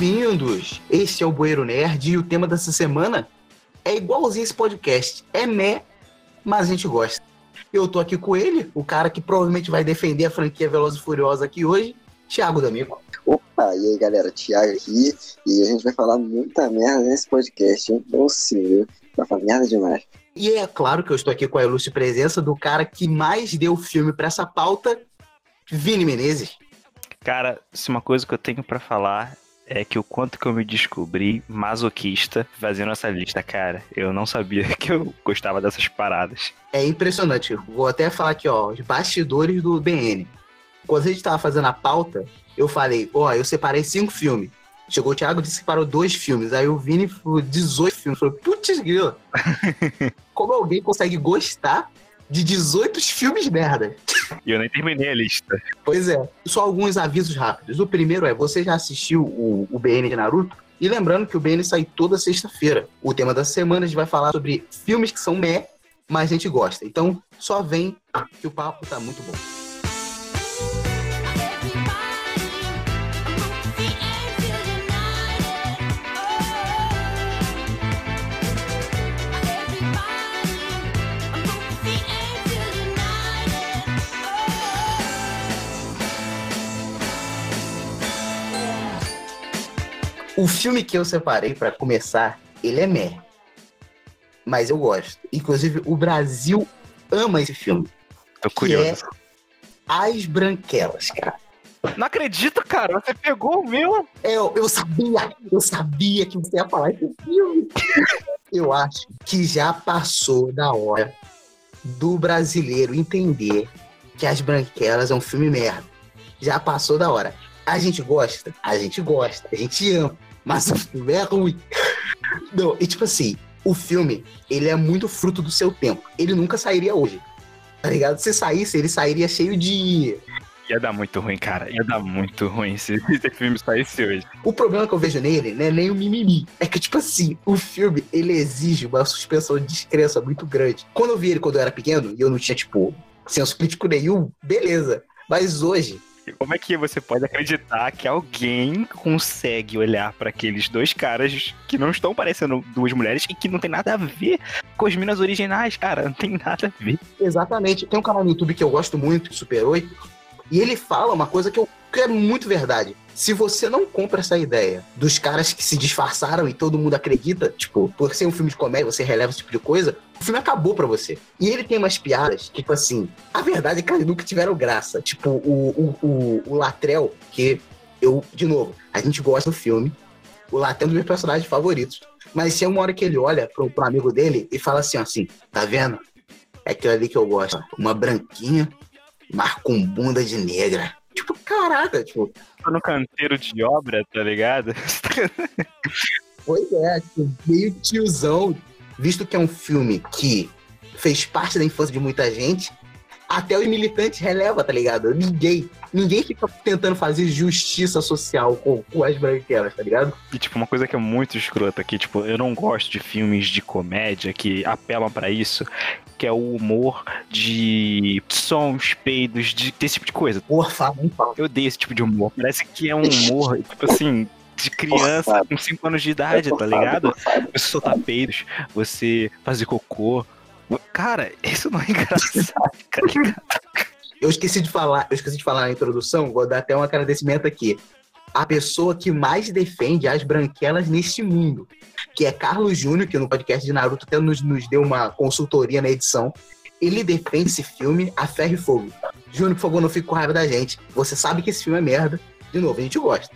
Bem-vindos! Este é o Bueiro Nerd e o tema dessa semana é igualzinho esse podcast. É meh, mas a gente gosta. Eu tô aqui com ele, o cara que provavelmente vai defender a franquia Veloz e Furiosa aqui hoje, Thiago D'Amico. Opa, e aí galera, Thiago aqui, e a gente vai falar muita merda nesse podcast, hein? Ou sim, vai falar merda demais. E é claro que eu estou aqui com a ilustre presença do cara que mais deu filme para essa pauta, Vini Menezes. Cara, se uma coisa que eu tenho para falar é que o quanto que eu me descobri masoquista fazendo essa lista, cara. Eu não sabia que eu gostava dessas paradas. É impressionante. Vou até falar aqui, ó, os bastidores do BN. Quando a gente tava fazendo a pauta, eu falei, ó, eu separei cinco filmes. Chegou o Thiago e disse que separou dois filmes. Aí o Vini falou 18 filmes. Falei, putz, grila. Como alguém consegue gostar de 18 filmes merda? E eu nem terminei a lista. Pois é. Só alguns avisos rápidos. O primeiro é, você já assistiu o, o BN de Naruto? E lembrando que o BN sai toda sexta-feira. O tema da semana a gente vai falar sobre filmes que são meh, mas a gente gosta. Então, só vem que o papo tá muito bom. O filme que eu separei para começar, ele é meh. Mas eu gosto. Inclusive, o Brasil ama esse filme. Tô curioso. É As Branquelas, cara. Não acredito, cara. Você pegou o meu. Eu, eu sabia, eu sabia que você ia falar esse filme. eu acho que já passou da hora do brasileiro entender que As Branquelas é um filme merda. Já passou da hora. A gente gosta? A gente gosta. A gente ama mas o filme é ruim. Não, e tipo assim, o filme, ele é muito fruto do seu tempo. Ele nunca sairia hoje. Tá ligado? Se saísse, ele sairia cheio de. Ia dar muito ruim, cara. Ia dar muito ruim se esse filme saísse hoje. O problema que eu vejo nele não é nem o mimimi. É que, tipo assim, o filme, ele exige uma suspensão de descrença muito grande. Quando eu vi ele quando eu era pequeno, e eu não tinha, tipo, senso crítico nenhum, beleza. Mas hoje, como é que você pode acreditar que alguém consegue olhar para aqueles dois caras que não estão parecendo duas mulheres e que não tem nada a ver com as minas originais, cara? Não tem nada a ver. Exatamente. Tem um canal no YouTube que eu gosto muito, Super 8, e ele fala uma coisa que eu que é muito verdade. Se você não compra essa ideia dos caras que se disfarçaram e todo mundo acredita, tipo, por ser um filme de comédia, você releva esse tipo de coisa, o filme acabou pra você. E ele tem umas piadas, tipo assim, a verdade é que elas nunca tiveram graça. Tipo, o, o, o, o Latrell, que eu, de novo, a gente gosta do filme, o Latrell é um dos meus personagens favoritos. Mas tem uma hora que ele olha pro, pro amigo dele e fala assim, assim, tá vendo? É aquilo ali que eu gosto. Uma branquinha, mas com bunda de negra. Caraca, tipo. Tô no canteiro de obra, tá ligado? pois é, tipo, meio tiozão, visto que é um filme que fez parte da infância de muita gente, até os militantes releva, tá ligado? Ninguém, ninguém fica tentando fazer justiça social com, com as branquelas, tá ligado? E, tipo, uma coisa que é muito escrota aqui, tipo, eu não gosto de filmes de comédia que apelam para isso, que é o humor de sons, peidos, de, desse tipo de coisa. Porra, fala, fala. Eu odeio esse tipo de humor. Parece que é um humor, tipo assim, de criança com 5 anos de idade, tá ligado? Você soltar peidos, você fazer cocô. Cara, isso não é engraçado, tá ligado? Eu esqueci de falar, eu esqueci de falar na introdução, vou dar até um agradecimento aqui. A pessoa que mais defende as branquelas neste mundo, que é Carlos Júnior, que no podcast de Naruto até nos, nos deu uma consultoria na edição. Ele defende esse filme a ferro e fogo. Júnior, por favor, não fique com raiva da gente. Você sabe que esse filme é merda. De novo, a gente gosta.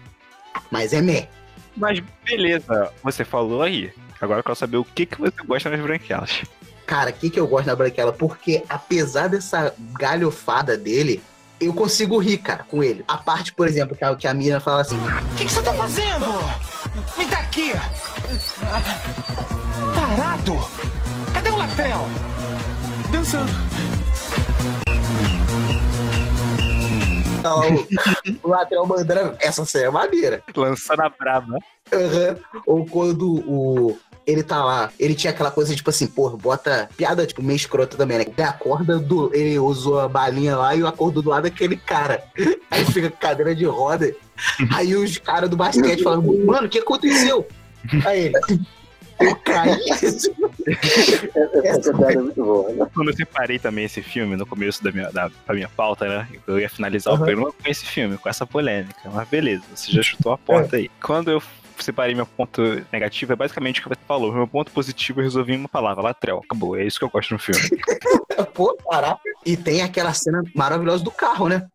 Mas é meh. Mas beleza, você falou aí. Agora eu quero saber o que, que você gosta nas branquelas. Cara, o que, que eu gosto na branquela? Porque apesar dessa galhofada dele, eu consigo rir, cara, com ele. A parte, por exemplo, que a, que a fala assim: O que, que você tá fazendo? Me dá aqui! Parado! Cadê o Latrell? Dançando. Lá o, o lateral mandando. Essa cena é maneira. Lançando a braba. Aham. Ou quando o. Ele tá lá, ele tinha aquela coisa tipo assim, porra, bota piada, tipo, meio escrota também, né? Ele acorda do. Ele usou a balinha lá e o acordou do lado daquele cara. Aí fica com cadeira de roda. Aí os caras do basquete falam, mano, o que aconteceu? Aí ele. Eu caí. Essa piada é muito boa, né? Quando eu separei também esse filme no começo da minha, da, da minha pauta, né? Eu ia finalizar Uhum. o programa com esse filme, com essa polêmica. Mas beleza, você já chutou a porta aí. Quando eu separei meu ponto negativo, é basicamente o que você falou. Meu ponto positivo eu resolvi em uma palavra, latrel. Acabou, é isso que eu gosto no filme. Pô, caraca. E tem aquela cena maravilhosa do carro, né?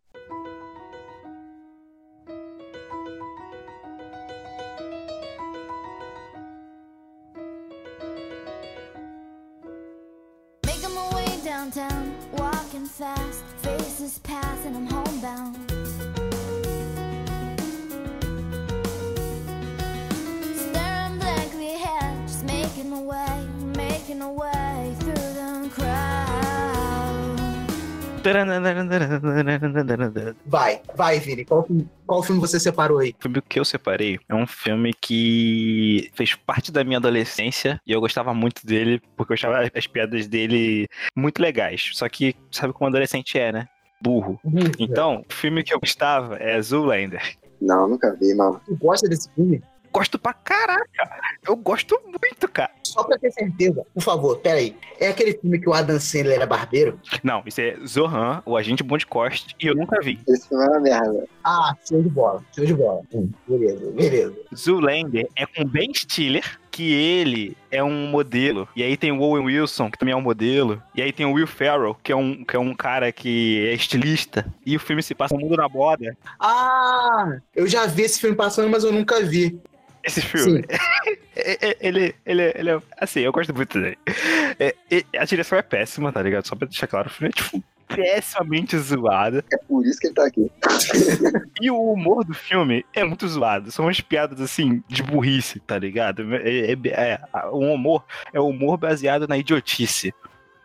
Making my way downtown, walking fast, faces pass and I'm Vai, vai, Vini. Qual, filme- qual filme você separou aí? O filme que eu separei é um filme que fez parte da minha adolescência e eu gostava muito dele porque eu achava as piadas dele muito legais. Só que sabe como adolescente é, né? Burro. Então, o filme que eu gostava é Zoolander. Não, nunca vi, mano. Tu gosta desse filme? Gosto pra caraca. Eu gosto muito, cara. Só pra ter certeza, por favor, peraí. É aquele filme que o Adam Sandler era barbeiro? Não, isso é Zohan, o agente Bond Cost, e eu nunca vi. Esse filme é uma merda. Ah, show de bola, show de bola. Hum, beleza, beleza. Zoolander é com Ben Stiller, que ele é um modelo. E aí tem o Owen Wilson, que também é um modelo. E aí tem o Will Ferrell, que é um, que é um cara que é estilista. E o filme se passa no mundo na moda. Ah, eu já vi esse filme passando, mas eu nunca vi. Esse filme. É- é- ele, ele, ele é. Assim, eu gosto muito dele. É, é- a direção é péssima, tá ligado? Só pra deixar claro, o filme é, tipo, pessimamente zoado. É por isso que ele tá aqui. E o humor do filme é muito zoado. São umas piadas, assim, de burrice, tá ligado? É, é- é- o humor é um humor baseado na idiotice.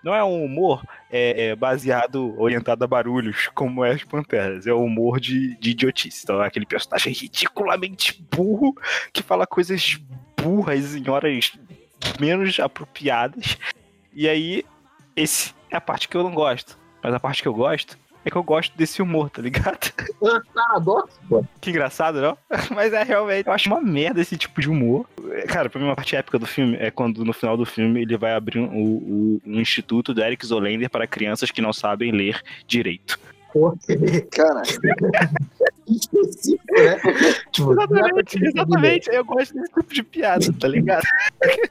Não é um humor é, é, baseado, orientado a barulhos, como é as Panteras. É um humor de, de idiotice. Então é aquele personagem ridiculamente burro que fala coisas burras em horas menos apropriadas. E aí, esse é a parte que eu não gosto. Mas a parte que eu gosto é que eu gosto desse humor, tá ligado? Paradoxo, pô. Que engraçado, não? Mas é realmente. Eu acho uma merda esse tipo de humor. Cara, pra mim, uma parte épica do filme é quando no final do filme ele vai abrir um, o, um instituto do Eric Zolander para crianças que não sabem ler direito. Pô, Cara, específico, né? tipo, Exatamente, exatamente. Eu gosto desse tipo de piada, tá ligado?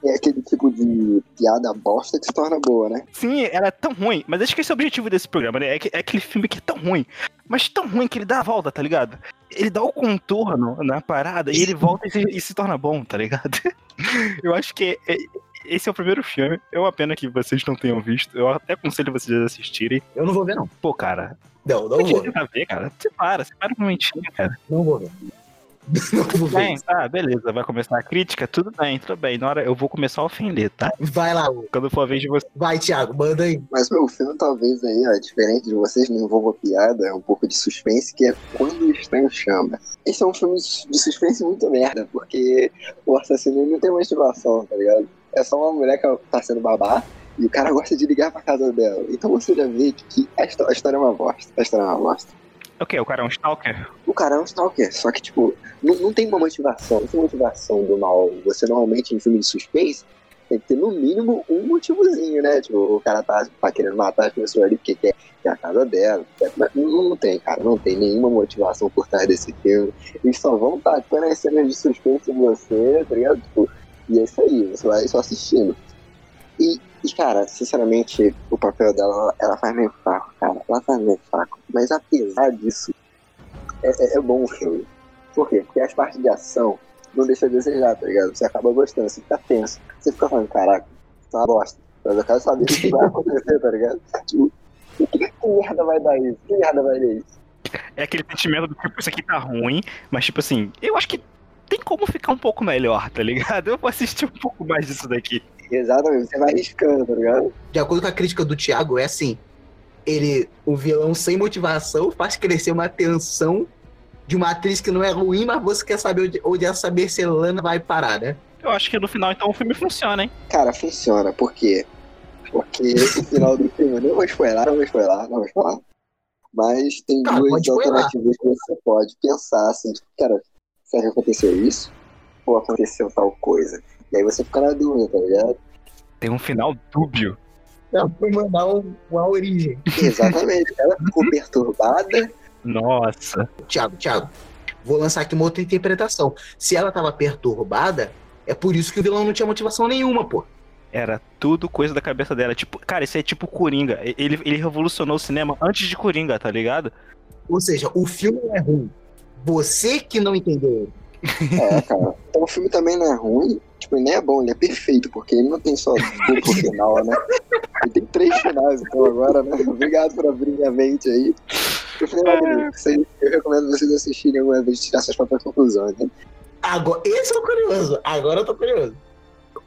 é aquele tipo de piada bosta que se torna boa, né? Sim, ela é tão ruim, mas acho que esse é o objetivo desse programa, né? É, que- é aquele filme que é tão ruim, mas tão ruim que ele dá a volta, tá ligado? Ele dá o contorno na parada e ele volta e se, e se torna bom, tá ligado? Eu acho que é- esse é o primeiro filme. É uma pena que vocês não tenham visto. Eu até aconselho vocês a assistirem. Eu não vou ver, não. Pô, cara, Não, não vou. a ver, cara. Você para, você para um momentinho, cara. Não vou ver. Não vou ver. Bem, tá, beleza. Vai começar a crítica? Tudo bem, tudo bem. Na hora eu vou começar a ofender, tá? Vai lá, Quando for a vez de você. vai, Thiago, manda aí. Mas meu, filme talvez aí, ó, diferente de vocês, não envolva piada, é um pouco de suspense, que é Quando o Estranho Chama. Esse é um filme de suspense muito merda, porque o assassino não tem motivação, tá ligado? É só uma mulher que tá sendo babá e o cara gosta de ligar pra casa dela. Então você já vê que, que a, histó- a história é uma bosta. A história é uma bosta. O quê? O cara é um stalker? O cara é um stalker, só que, tipo, não, não tem uma motivação. Não tem motivação do mal. Você normalmente em filme de suspense tem que ter no mínimo um motivozinho, né? Tipo, o cara tá, tá querendo matar as pessoas ali porque quer, quer a casa dela. Mas não, não tem, cara. Não tem nenhuma motivação por trás desse filme. Eles só vão tacando as cenas de suspense em você, tá ligado? Tipo, e é isso aí, você vai só assistindo. E, e, cara, sinceramente, o papel dela, ela, faz meio fraco, cara. Ela faz meio fraco. Mas apesar disso, é, é, é bom o filme. Por quê? Porque as partes de ação não deixam a desejar, tá ligado? Você acaba gostando, você fica tenso. Você fica falando, caraca, é uma bosta. Mas eu quero saber o que vai acontecer, tá ligado? Tipo, que merda vai dar isso? Que merda vai dar isso? É aquele sentimento do tipo, isso aqui tá ruim, mas tipo assim, eu acho que tem como ficar um pouco melhor, tá ligado? Eu vou assistir um pouco mais disso daqui. Exatamente, você vai arriscando, tá ligado? De acordo com a crítica do Thiago, é assim. ele, o vilão sem motivação, faz crescer uma tensão de uma atriz que não é ruim, mas você quer saber onde, onde essa Mercelana vai parar, né? Eu acho que no final, então, o filme funciona, hein? Cara, funciona, por quê? Porque esse final do filme, eu não vou spoiler, não vou spoiler, não vou spoiler. Mas tem Cara, duas alternativas que você pode pensar, assim, tipo, cara, será que aconteceu isso? Ou aconteceu tal coisa? E aí você fica na dúvida, tá ligado? Tem um final dúbio. Ela foi mandar um, uma origem. Exatamente. Ela ficou perturbada. Nossa. Tiago, Tiago, vou lançar aqui uma outra interpretação. Se ela tava perturbada, é por isso que o vilão não tinha motivação nenhuma, pô. Era tudo coisa da cabeça dela. Tipo, cara, isso é tipo Coringa. Ele, ele revolucionou o cinema antes de Coringa, tá ligado? Ou seja, o filme não é ruim. Você que não entendeu. É, cara. Então o filme também não é ruim, tipo, ele nem é bom, ele é perfeito, porque ele não tem só duplo final, né? Ele tem três finais, então agora, né? Obrigado por abrir minha mente aí. O filme é magnífico. Isso aí Eu recomendo vocês assistirem alguma vez e tirar suas próprias conclusões, né? Agora, esse eu tô curioso. Agora eu tô curioso.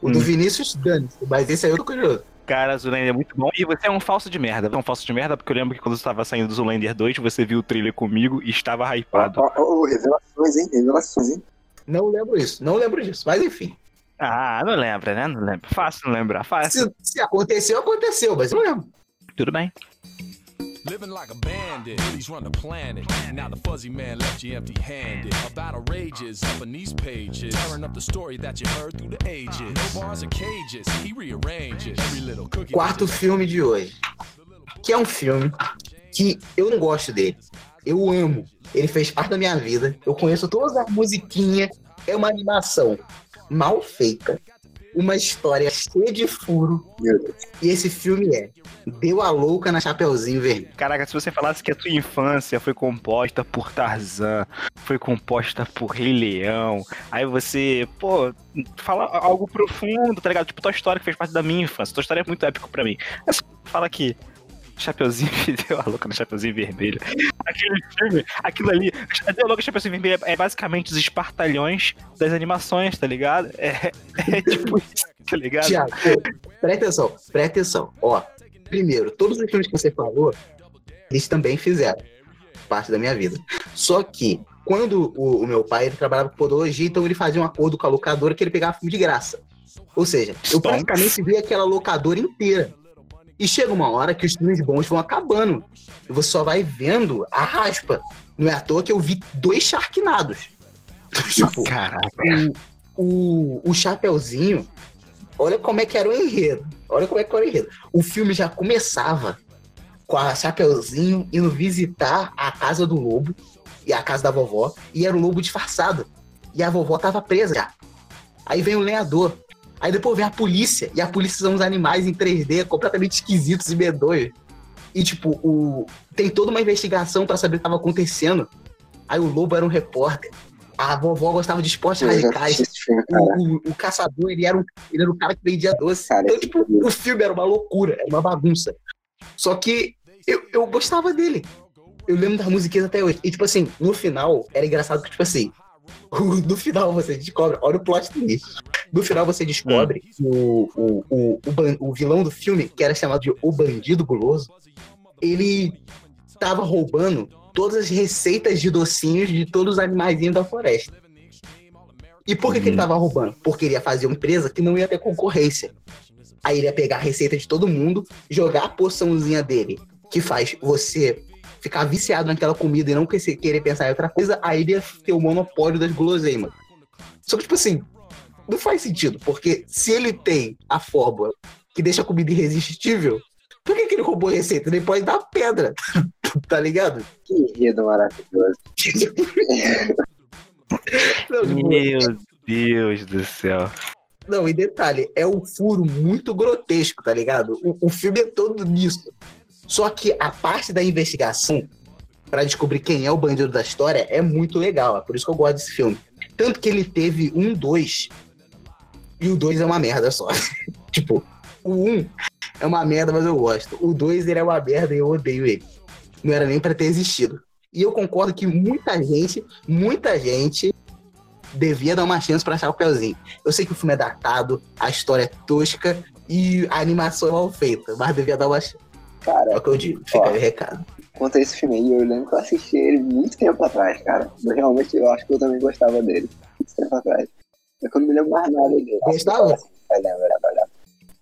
O do Hum. Vinícius dane mas esse aí eu tô curioso. Cara, Zulander é muito bom. E você é um falso de merda. Você é um falso de merda porque eu lembro que quando você estava saindo do Zulander 2, você viu o trailer comigo e estava hypado. Ó, ó, ó, revelações, hein? Revelações, hein? Não lembro isso, não lembro disso. Mas enfim. Ah, não lembra, né? Não lembra. Fácil não lembrar. Fácil. Se, se aconteceu, aconteceu, mas eu não lembro. Tudo bem. Living like a bandit, he's run the planet. Now the fuzzy man left you empty handed. A battle rages up in these pages, tearing up the story that you heard through the ages. No bars or cages, he rearranges every little cookie. Quarto filme de hoje. Que é um filme que eu não gosto dele. Eu amo. Ele fez parte da minha vida. Eu conheço todas as musiquinhas. É uma animação mal feita. Uma história cheia de furo. E esse filme é Deu a Louca na Chapeuzinho Vermelho. Caraca, se você falasse que a tua infância foi composta por Tarzan, foi composta por Rei Leão, aí você, pô, fala algo profundo, tá ligado? Tipo, tua história que fez parte da minha infância. Tua história é muito épica pra mim. Aí você fala que Chapeuzinho deu a louca no Chapeuzinho Vermelho. Aquele filme, aquilo ali, deu a louca no Chapeuzinho Vermelho é basicamente os espartalhões das animações, tá ligado? É, é tipo isso, tá ligado? Tiago, presta atenção, presta atenção. Ó, primeiro, todos os filmes que você falou, eles também fizeram parte da minha vida. Só que, quando o, o meu pai ele trabalhava com podologia, então ele fazia um acordo com a locadora que ele pegava filme de graça. Ou seja, eu praticamente vi aquela locadora inteira. E chega uma hora que os filmes bons vão acabando. E você só vai vendo a raspa. Não é à toa que eu vi dois charquinados. tipo, Caraca. o, o, o Chapeuzinho, olha como é que era o enredo. Olha como é que era o enredo. O filme já começava com a Chapeuzinho indo visitar a casa do lobo e a casa da vovó, e era o lobo disfarçado. E a vovó tava presa já. Aí vem o lenhador. Aí depois vem a polícia, e a polícia são uns animais em 3D completamente esquisitos e medonhos. E, tipo, o... tem toda uma investigação pra saber o que tava acontecendo. Aí o lobo era um repórter. A vovó gostava de esportes Eu radicais. filme. O, o- o caçador, ele era, um, ele era o cara que vendia doce. Cara, então, tipo, filme- o filme era uma loucura, era uma bagunça. Só que eu, eu gostava dele. Eu lembro das musiquinhas até hoje. E, tipo assim, no final, era engraçado que, tipo assim, no final você descobre, olha o plot twist. No final você descobre que o, o, o, o, ban- o vilão do filme, que era chamado de O Bandido Guloso, ele tava roubando todas as receitas de docinhos de todos os animaizinhos da floresta. E por que, que ele tava roubando? Porque ele ia fazer uma empresa que não ia ter concorrência. Aí ele ia pegar a receita de todo mundo, jogar a poçãozinha dele, que faz você ficar viciado naquela comida e não que- querer pensar em outra coisa, aí ele ia ter o monopólio das guloseimas. Só que, tipo assim, não faz sentido, porque se ele tem a fórmula que deixa a comida irresistível, por que, que ele roubou a receita? Ele pode dar pedra, tá ligado? Que enredo maravilhoso. Não, tipo, Meu Deus do céu. Não, e detalhe, é um furo muito grotesco, tá ligado? O, o filme é todo nisso. Só que a parte da investigação pra descobrir quem é o bandido da história é muito legal. É por isso que eu gosto desse filme. Tanto que ele teve um dois e o dois é uma merda só. tipo, o um é uma merda, mas eu gosto. O dois ele é uma merda e eu odeio ele. Não era nem pra ter existido. E eu concordo que muita gente, muita gente devia dar uma chance o Chapeuzinho. Eu sei que o filme é datado, a história é tosca e a animação é mal feita, mas devia dar uma chance. Cara, É o que eu digo. Fica Ó. aí o recado. quanto a esse filme aí, eu lembro que eu assisti ele muito tempo atrás, cara. Mas realmente eu acho que eu também gostava dele. Muito tempo atrás. É que eu não me lembro mais nada dele. Gostava? Lembrar, vai lembrar.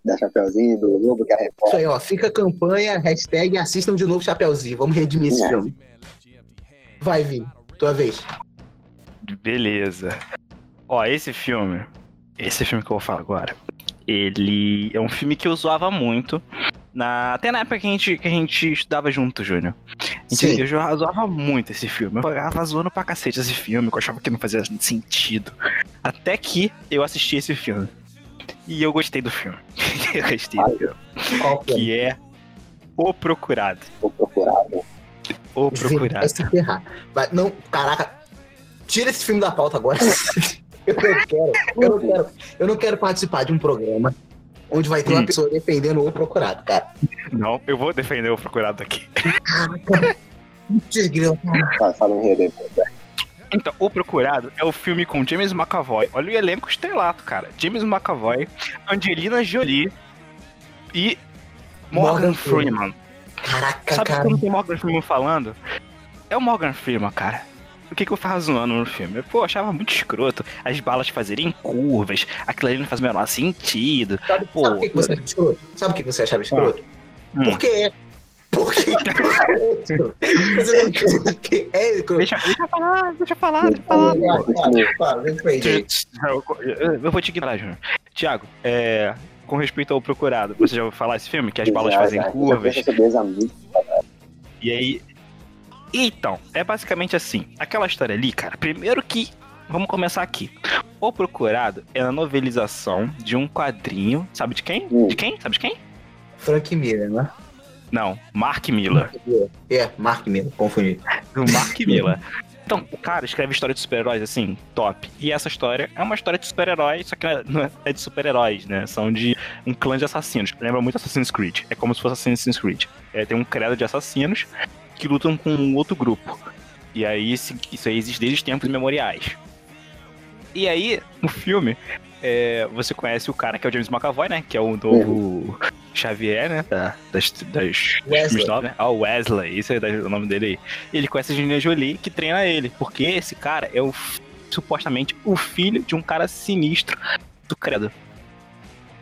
Da Chapeuzinho, do Lobo, que é a Isso repórter. aí, ó. Fica a campanha, hashtag assistam de novo Chapeuzinho. Vamos redimir esse É. filme. Vai, Vi. Tua vez. Beleza. Ó, esse filme, esse filme que eu vou falar agora, ele é um filme que eu zoava muito. Na, até na época que a gente, que a gente estudava junto, Júnior. Gente-. Eu zoava muito esse filme. Eu ficava zoando pra cacete esse filme, eu achava que não fazia sentido. Até que eu assisti esse filme. E eu gostei do filme. eu gostei do filme. Qual que é? Que é O Procurado. Vou procurar. né? O Vai Procurado. se ferrar. Vai, não, caraca. Tira esse filme da pauta agora. eu não quero. Eu não quero, eu não quero participar de um programa onde vai ter uma Hum. pessoa defendendo o procurado, cara. Não, eu vou defender o Procurado aqui. Fala, um aí. Então, O Procurado é o filme com James McAvoy. Olha o elenco estrelato, cara. James McAvoy, Angelina Jolie e Morgan, Morgan Freeman. Caraca, Sabe cara. quando tem Morgan Freeman falando? É o Morgan Freeman, cara. O que, que eu ficava zoando no filme? Pô, eu achava muito escroto as balas fazerem curvas, aquilo ali não faz o menor sentido. Sabe, Pô. sabe o que, que você achava escroto? Sabe o que você achava escroto? Porque que é escroto. Deixa, deixa eu falar, deixa eu falar, deixa eu falar. Eu, vou te ignorar, Júnior. Tiago, é, com respeito ao Procurado, você já ouviu falar esse filme? Que as balas fazem curvas. E aí. Então, é basicamente assim. Aquela história ali, cara. Primeiro que. Vamos começar aqui. O Procurado é a novelização de um quadrinho. Sabe de quem? Hum. De quem? Sabe de quem? Frank Miller, né? Não, Mark Miller. É, Mark Miller, confundi. Do Mark Miller. Então, o cara escreve história de super-heróis assim, top. E essa história é uma história de super-heróis, só que não é- é de super-heróis, né? São de um clã de assassinos. Lembra muito Assassin's Creed. É como se fosse Assassin's Creed. É, tem um credo de assassinos que lutam com um outro grupo. E aí, isso aí existe desde os tempos imemoriais. E aí, no filme, é, você conhece o cara que é o James McAvoy, né? Que é o novo Xavier, né? da- das, das Wesley. novos, né? Ah, o Wesley, isso é o nome dele aí. E ele conhece a Angelina Jolie, que treina ele. Porque esse cara é o supostamente o filho de um cara sinistro do credo.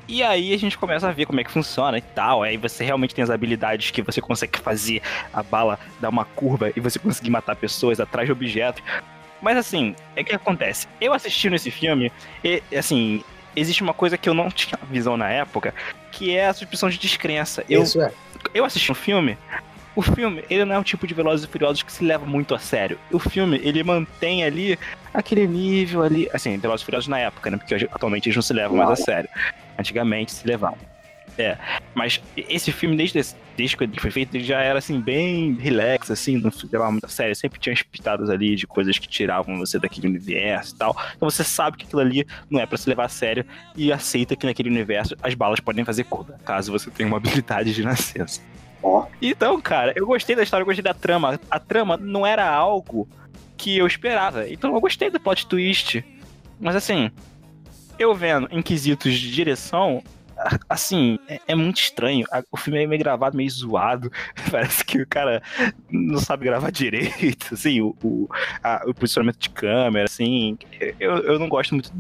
E aí a gente começa a ver como é que funciona e tal. Aí você realmente tem as habilidades que você consegue fazer a bala dar uma curva e você conseguir matar pessoas atrás de objetos. Mas assim, é o que acontece. Eu assistindo esse filme, e, assim, existe uma coisa que eu não tinha visão na época, que é a suspensão de descrença. Eu, Isso é. eu assisti um filme. O filme, ele não é o tipo de Velozes e Furiosos que se leva muito a sério. O filme, ele mantém ali aquele nível ali. Assim, Velozes e Furiosos na época, né? Porque hoje, atualmente eles não se levam mais a sério. Antigamente se levavam. É. Mas esse filme, desde, desde que ele foi feito, ele já era assim, bem relax, assim, não se levava muito a sério. Sempre tinha as pitadas ali de coisas que tiravam você daquele universo e tal. Então você sabe que aquilo ali não é pra se levar a sério e aceita que naquele universo as balas podem fazer curva, caso você tenha uma habilidade de nascença. Então, cara, eu gostei da história, eu gostei da trama. A trama não era algo que eu esperava. Então eu gostei do plot twist. Mas assim, eu vendo em quesitos de direção, assim, é, é muito estranho. O filme é meio gravado, meio zoado. Parece que o cara não sabe gravar direito, assim, o, o, a- o posicionamento de câmera, assim. Eu, eu não gosto muito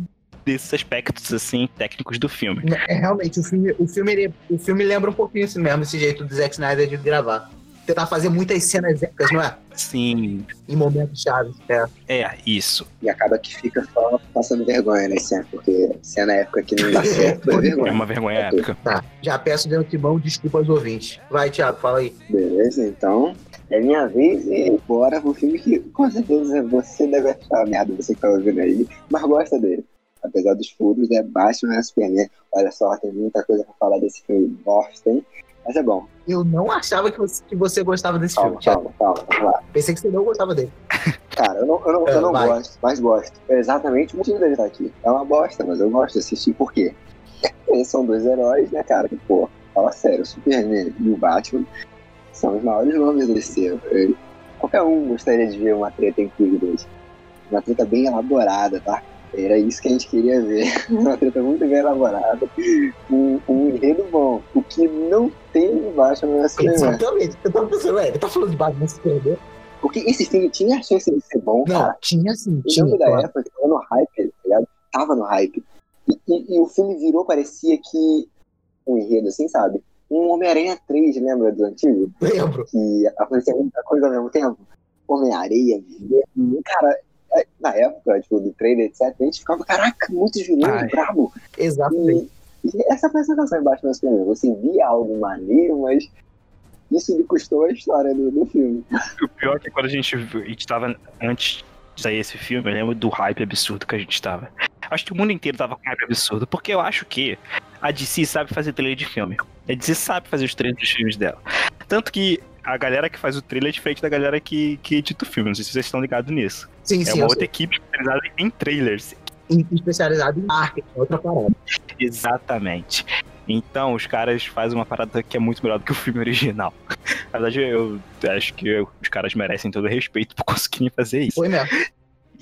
desses aspectos, assim, técnicos do filme. É realmente, o filme, o filme, o filme lembra um pouquinho assim mesmo, esse jeito do Zack Snyder de gravar. Tentar fazer muitas cenas épicas, não é? Sim, Em momentos chaves. É. é isso. E acaba que fica só passando vergonha, né, cena? Porque se na época que não dá certo, é É vergonha. uma vergonha épica. Tá. Já peço de antemão desculpa aos ouvintes. Vai, Thiago, fala aí. Beleza, então é minha vez e bora pro filme que com certeza você deve achar merda, você que tá ouvindo aí, mas gosta dele. Apesar dos furos, é Batman vs Superman. Olha só, tem muita coisa pra falar desse filme bosta, hein? Mas é bom. Eu não achava que você, que você gostava desse Calma, filme, calma, calma, lá. Pensei que você não gostava dele. Cara, eu não, eu não, É, eu não gosto, mas gosto. É exatamente o motivo dele estar aqui. É uma bosta, mas eu gosto de assistir por quê? Eles são dois heróis, né, cara? Que, pô, fala sério, o Superman e o Batman são os maiores nomes desse eu- Qualquer um gostaria de ver uma treta entre os dois. Uma treta bem elaborada, tá? Era isso que a gente queria ver. Uma treta muito bem elaborada. Um, um enredo bom. O que não tem embaixo no Superman. Exatamente. Eu tava pensando, ué, ele tá falando de Batman Superman? Porque esse filme tinha a chance de ser bom, Não, cara. tinha sim, Eu tinha. lembro da claro. época tava no hype, tá ligado? Tava no hype. E, e- e o filme virou, parecia que. Um enredo assim, sabe? Um Homem-Aranha 3, lembra do antigo? Lembro. Que acontecia muita coisa ao mesmo tempo. Homem-Areia. Cara, na época, tipo, do trailer, etc., a gente ficava, caraca, muitos vilões, Ai. brabo. Exatamente. E, e essa foi a sensação embaixo do filme. Você via algo maneiro, mas isso lhe custou a história do, do filme. O pior é que quando a gente, viu- a gente tava antes de sair esse filme, eu lembro do hype absurdo que a gente tava. Acho que o mundo inteiro tava com hype absurdo, porque eu acho que a DC sabe fazer trailer de filme. A DC sabe fazer os trailers dos filmes dela. Tanto que a galera que faz o trailer é diferente da galera que, que edita o filme. Não sei se vocês estão ligados nisso. Sim, É sim. uma eu outra sei. equipe especializada em trailers. E especializado em marketing, outra parada. Exatamente. Então, os caras fazem uma parada que é muito melhor do que o filme original. Na verdade, eu acho que os caras merecem todo o respeito por conseguirem fazer isso. Foi mesmo.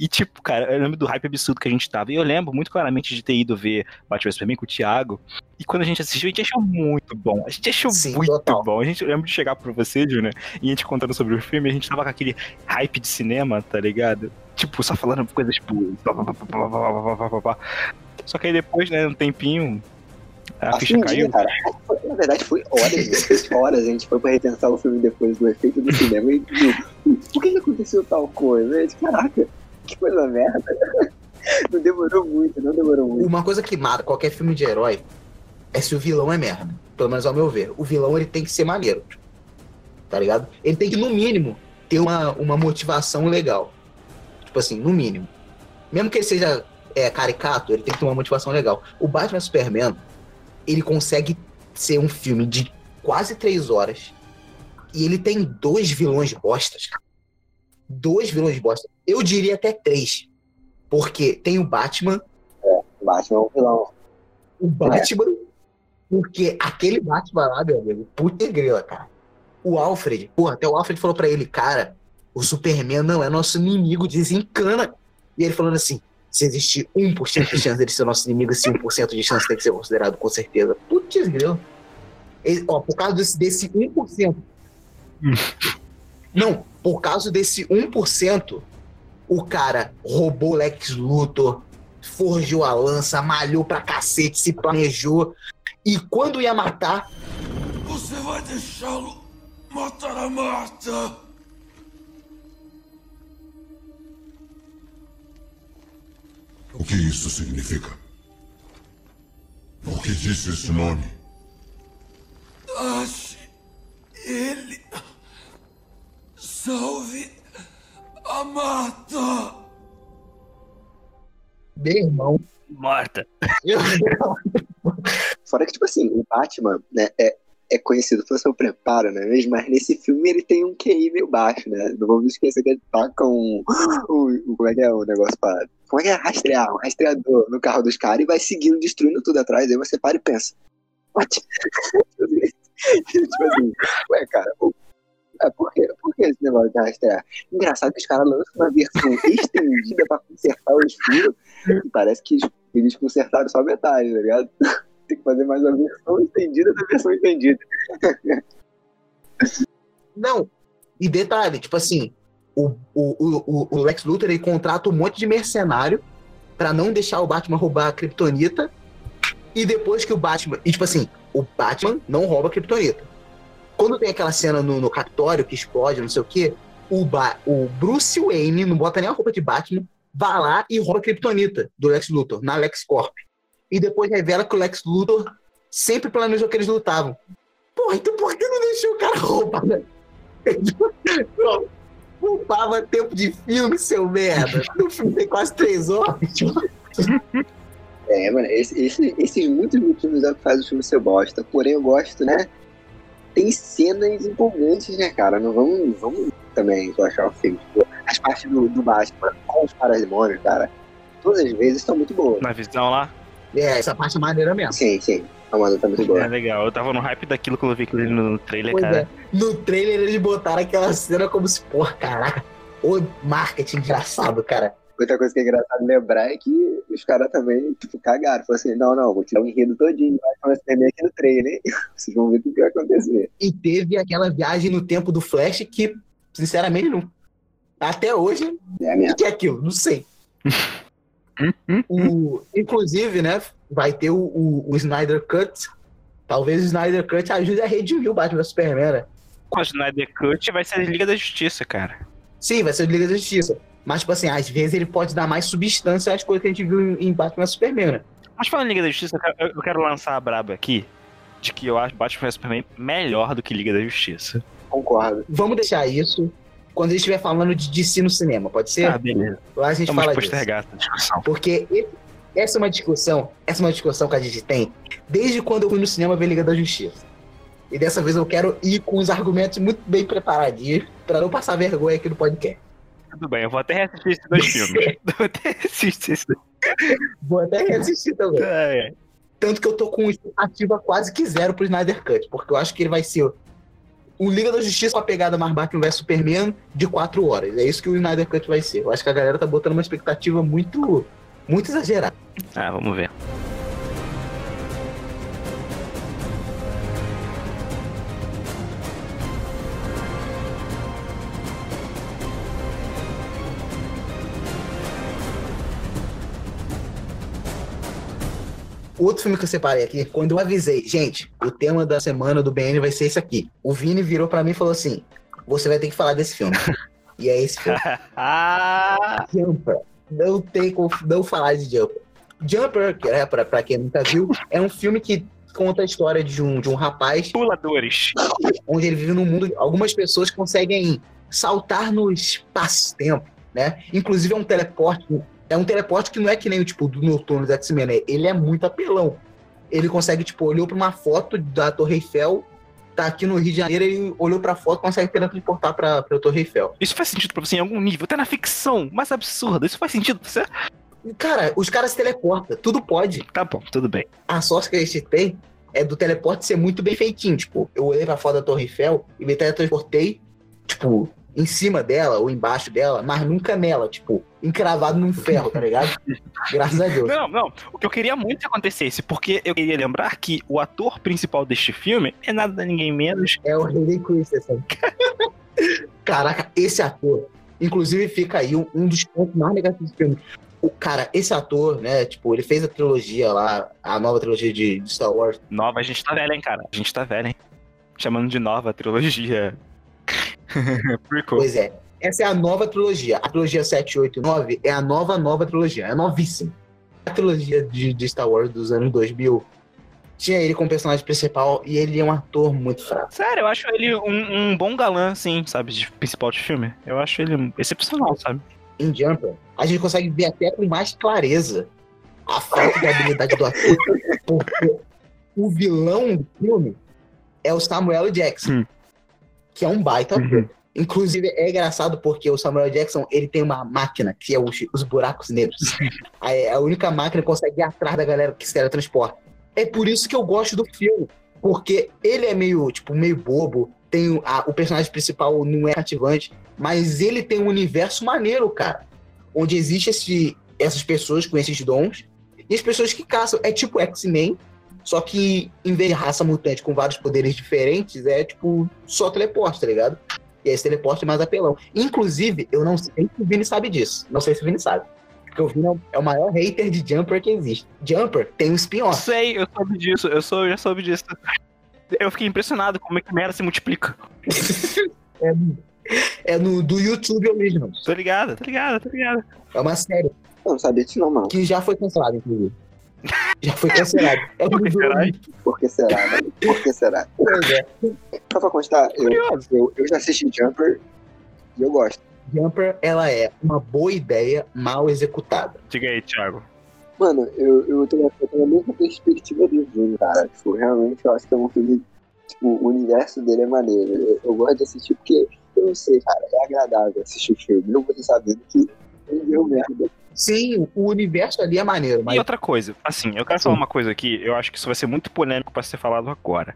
E, tipo, cara, eu lembro do hype absurdo que a gente tava. E eu lembro muito claramente de ter ido ver Batman Superman com o Thiago. E quando a gente assistiu, a gente achou muito bom. A gente achou Sim, muito total. bom. A gente lembra de chegar pra você, Júnior, e a gente contando sobre o filme, a gente tava com aquele hype de cinema, tá ligado? Tipo, só falando coisas tipo. Só que aí depois, né, um tempinho, a assim ficha caiu? Na verdade, foi horas, horas. A gente foi pra repensar o filme depois do efeito do cinema e. Por que, aconteceu tal coisa? Caraca, que coisa merda. Não demorou muito, não demorou muito. Uma coisa que mata qualquer filme de herói é se o vilão é merda. Pelo menos ao meu ver. O vilão ele tem que ser maneiro. Tá ligado? Ele tem que, no mínimo, ter uma, uma motivação legal. Tipo assim, no mínimo. Mesmo que ele seja é, caricato, ele tem que ter uma motivação legal. O Batman Superman, ele consegue ser um filme de quase três horas. E ele tem dois vilões bostas, cara. Dois vilões bostas. Eu diria até três. Porque tem o Batman, Batman é um vilão. o Batman, porque aquele Batman lá, meu amigo, puta grila, cara. O Alfred, porra, até o Alfred falou pra ele, cara, o Superman não é nosso inimigo, desencana. E ele falando assim, se existir 1% de chance dele ser nosso inimigo, esse 1% de chance tem que ser considerado com certeza. Putz grila. Ele, ó, por causa desse, desse 1%. não, por causa desse 1%, o cara roubou Lex Luthor, forjou a lança, malhou pra cacete, se planejou. E quando ia matar, Você vai deixá-lo matar a Marta? O que isso significa? Por que disse esse nome? Ache ele. Salve a Marta. meu irmão. Morta. Fora que, tipo assim, o Batman, né, é, é conhecido pelo seu preparo, né mesmo? Mas nesse filme ele tem um QI meio baixo, né? Não vamos esquecer que ele toca um, um- Como é que é o negócio para. Como é que é rastrear? Um rastreador no carro dos caras e vai seguindo, destruindo tudo atrás. Aí você para e pensa. What? tipo assim, ué, cara, é, por, que, por que esse negócio de rastrear? Engraçado que os caras lançam uma versão estendida pra consertar os furos. E parece que eles, eles consertaram só metade, tá ligado? Tem que fazer mais uma versão estendida da versão estendida. Não. E detalhe, tipo assim, o, o, o, o Lex Luthor ele contrata um monte de mercenário pra não deixar o Batman roubar a Kryptonita. E depois que o Batman. E tipo assim, o Batman não rouba a Kryptonita. Quando tem aquela cena no, no que explode, não sei o quê, o, ba o Bruce Wayne não bota nem a roupa de Batman, vai lá e rouba a Kryptonita do Lex Luthor, na LexCorp. E depois revela que o Lex Luthor sempre planejou que eles lutavam. Porra, então por que não deixou o cara roubar, né? Poupava tempo de filme, seu merda. O filme tem quase três horas. É, mano, esse, esse- esses muitos motivos é o que faz o filme ser bosta. Porém, eu gosto, né? Tem cenas empolgantes, né, cara? Não vamos, vamos também achar o filme. Tipo, as partes do, do Batman com os parademônios, cara, todas as vezes estão muito boas. Na visão lá. É, essa parte é maneira mesmo. Sim, sim. A Amanda tá muito boa. É legal. Eu tava no hype daquilo quando eu vi aquilo ali no trailer, Pois cara. é. No trailer eles botaram aquela cena como se, porra, caraca. O marketing engraçado, cara. Outra coisa que é engraçado lembrar é que os caras também, tipo, cagaram. Falaram assim, não, não, vou tirar o enredo todinho, vai Superman aqui no trailer, hein? Vocês vão ver o que vai acontecer. E teve aquela viagem no tempo do Flash que, sinceramente, não. Até hoje, É o que é aquilo? Não sei. o, inclusive, né, vai ter o, o, o Snyder Cut. Talvez o Snyder Cut ajude a redimir o Batman Superman, né? Com a Snyder Cut vai ser a Liga da Justiça, cara. Sim, vai ser o Liga da Justiça. Mas, tipo assim, às vezes ele pode dar mais substância às coisas que a gente viu em, Batman vs Superman, né? Mas falando em Liga da Justiça, eu quero, eu quero lançar a braba aqui de que eu acho Batman vs Superman melhor do que Liga da Justiça. Concordo. Vamos deixar isso quando a gente estiver falando de DC no cinema, pode ser? Ah, beleza. Lá a gente Vamos fala disso. postergar essa discussão. Porque esse- essa é uma discussão, essa é uma discussão que a gente tem desde quando eu fui no cinema ver Liga da Justiça. E dessa vez eu quero ir com os argumentos muito bem preparadinhos pra não passar vergonha aqui no podcast. Tudo bem, eu vou até reassistir esses dois filmes. Vou até assistir esses dois. Vou até reassistir também. É, é. Tanto que eu tô com expectativa quase que zero pro Snyder Cut, porque eu acho que ele vai ser o Liga da Justiça com a pegada mais Batman vs Superman de quatro horas. É isso que o Snyder Cut vai ser. Eu acho que a galera tá botando uma expectativa muito, muito exagerada. Ah, vamos ver. Outro filme que eu separei aqui, quando eu avisei, gente, o tema da semana do BN vai ser esse aqui. O Vini virou pra mim e falou assim: você vai ter que falar desse filme. e é esse filme. ah! Jumper. Não tem como não falar de Jumper. Jumper, que é, pra, pra quem nunca viu, é um filme que conta a história de um, de um rapaz Puladores. onde ele vive num mundo. Algumas pessoas conseguem saltar no espaço-tempo, né? Inclusive é um teleporte. É um teleporte que não é que nem o tipo do Noturno do X-Men, né? Ele é muito apelão. Ele consegue, tipo, olhou pra uma foto da Torre Eiffel, tá aqui no Rio de Janeiro, ele olhou pra foto e consegue teletransportar pra, pra Torre Eiffel. Isso faz sentido pra você em algum nível, até na ficção mais absurda. Isso faz sentido pra você? Cara, os caras teleportam, tudo pode. Tá bom, tudo bem. A sorte que a gente tem é do teleporte ser muito bem feitinho. Tipo, eu olhei pra foto da Torre Eiffel e me teletransportei, tipo, em cima dela ou embaixo dela, mas nunca nela, tipo, encravado num ferro, tá ligado? Graças a Deus. Não, não. O que eu queria muito que acontecesse, porque eu queria lembrar que o ator principal deste filme é nada ninguém menos. É o Hayden Christensen. Caraca, esse ator, inclusive fica aí um, um dos pontos mais negativos do filme. O cara, esse ator, né, tipo, ele fez a trilogia lá, a nova trilogia de, de Star Wars. Nova, a gente tá velho, hein, cara? A gente tá velho, hein? Chamando de nova trilogia. Prequel. Pois é. Essa é a nova trilogia. A trilogia 7, 8 e 9 é a nova, nova trilogia. É novíssima. A trilogia de, de Star Wars dos anos 2000 tinha ele como personagem principal e ele é um ator muito fraco. Sério, eu acho ele um, um bom galã, sim, sabe? De principal de filme. Eu acho ele excepcional, sabe? Em Jumper, a gente consegue ver até com mais clareza a falta de habilidade do ator. Porque o vilão do filme é o Samuel Jackson, Hum. Que é um baita ator. Inclusive, é engraçado porque o Samuel Jackson, ele tem uma máquina, que é os, os buracos negros. a, a única máquina que consegue ir atrás da galera que se teletransporta. É por isso que eu gosto do filme. Porque ele é meio, tipo, meio bobo. Tem o- a- o personagem principal não é cativante. Mas ele tem um universo maneiro, cara. Onde existe esse, essas pessoas com esses dons. E as pessoas que caçam. É tipo X-Men. Só que em vez de raça mutante com vários poderes diferentes, é tipo só teleporte, tá ligado? E esse teleporte é mais apelão. Inclusive, eu não sei se o Vini sabe disso. Não sei se o Vini sabe. Porque o Vini é o- é o maior hater de Jumper que existe. Jumper tem um spin-off. Sei, eu soube disso, eu, sou, eu já soube disso. Eu fiquei impressionado como é que merda se multiplica. é, é no, do YouTube Originals. Tô ligado, tô ligado, tô ligado. É uma série Eu não sabia disso não, mano. que já foi cancelada, inclusive. Já foi cancelada. É Por que será? Por que será, né? Por que será? Pois é. Só pra constar, eu, eu, eu já assisti Jumper e eu gosto. Jumper, ela é uma boa ideia mal executada. Diga aí, Thiago. Mano, eu, eu, tenho, eu tenho a mesma perspectiva do filme, cara. Tipo, realmente eu acho que é um filme. Tipo, o universo dele é maneiro. Eu, eu gosto de assistir porque, eu não sei, cara, é agradável assistir o filme. Eu vou sabendo que ele deu merda. Sim, o universo ali é maneiro, mas E outra coisa, assim, eu quero falar uma coisa aqui, eu acho que isso vai ser muito polêmico pra ser falado agora.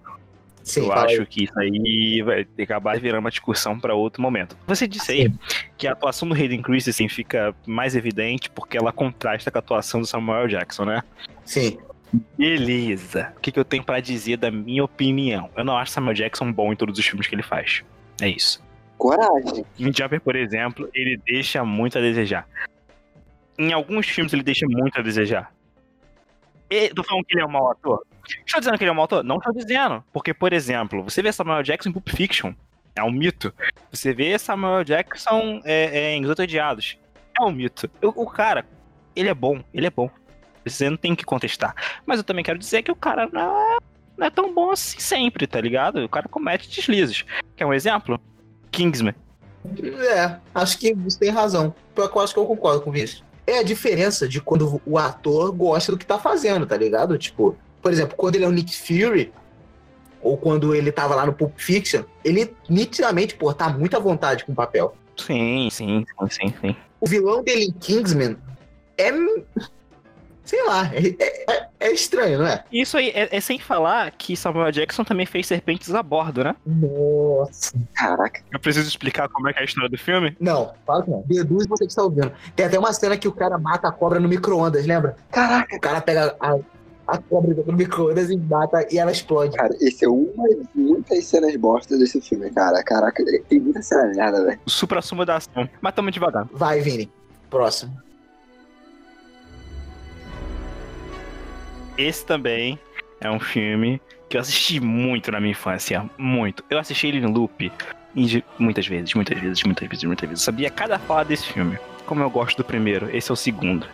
Sim, eu acho aí. que isso aí vai acabar virando uma discussão pra outro momento. Você disse aí que a atuação do Hayden Christensen fica mais evidente porque ela contrasta com a atuação do Samuel Jackson, né? Sim. Beleza. O que, que eu tenho pra dizer da minha opinião? Eu não acho Samuel Jackson bom em todos os filmes que ele faz. É isso. Coragem. Em Jumper, por exemplo, ele deixa muito a desejar. Em alguns filmes ele deixa muito a desejar. E, tô falando que ele é um mau ator? Estou dizendo que ele é um mau ator? Não estou dizendo. Porque, por exemplo, você vê Samuel Jackson em Pulp Fiction. É um mito. Você vê Samuel Jackson é, é, em Os Odiados. É um mito. O, cara, ele é bom. Ele é bom. Você não tem que contestar. Mas eu também quero dizer que o cara não é, não é tão bom assim sempre, tá ligado? O cara comete deslizes. Quer um exemplo? Kingsman. É, acho que você tem razão. Eu acho que eu concordo com isso. É a diferença de quando o ator gosta do que tá fazendo, tá ligado? Tipo, por exemplo, quando ele é o Nick Fury, ou quando ele tava lá no Pulp Fiction, ele nitidamente, pô, tá muito à vontade com o papel. Sim, sim, sim, sim. O vilão dele em Kingsman é. Sei lá, é, é- é estranho, não é? Isso aí é, é sem falar que Samuel Jackson também fez Serpentes a Bordo, né? Nossa. Caraca. Eu preciso explicar como é que é a história do filme? Não, fala que não. Deduz você que está ouvindo. Tem até uma cena que o cara mata a cobra no micro-ondas, lembra? Caraca, O cara pega a, a cobra no micro-ondas e mata e ela explode. cara, esse é uma de muitas cenas bosta desse filme, cara. Caraca, tem muita cena merda, velho. O supra-sumo da ação. Mas tamo devagar. Vai, Vini. Próximo. Esse também é um filme que eu assisti muito na minha infância. Muito. Eu assisti ele no loop muitas vezes, muitas vezes, muitas vezes, muitas vezes. Eu sabia cada fala desse filme. Como eu gosto do primeiro, esse é o segundo.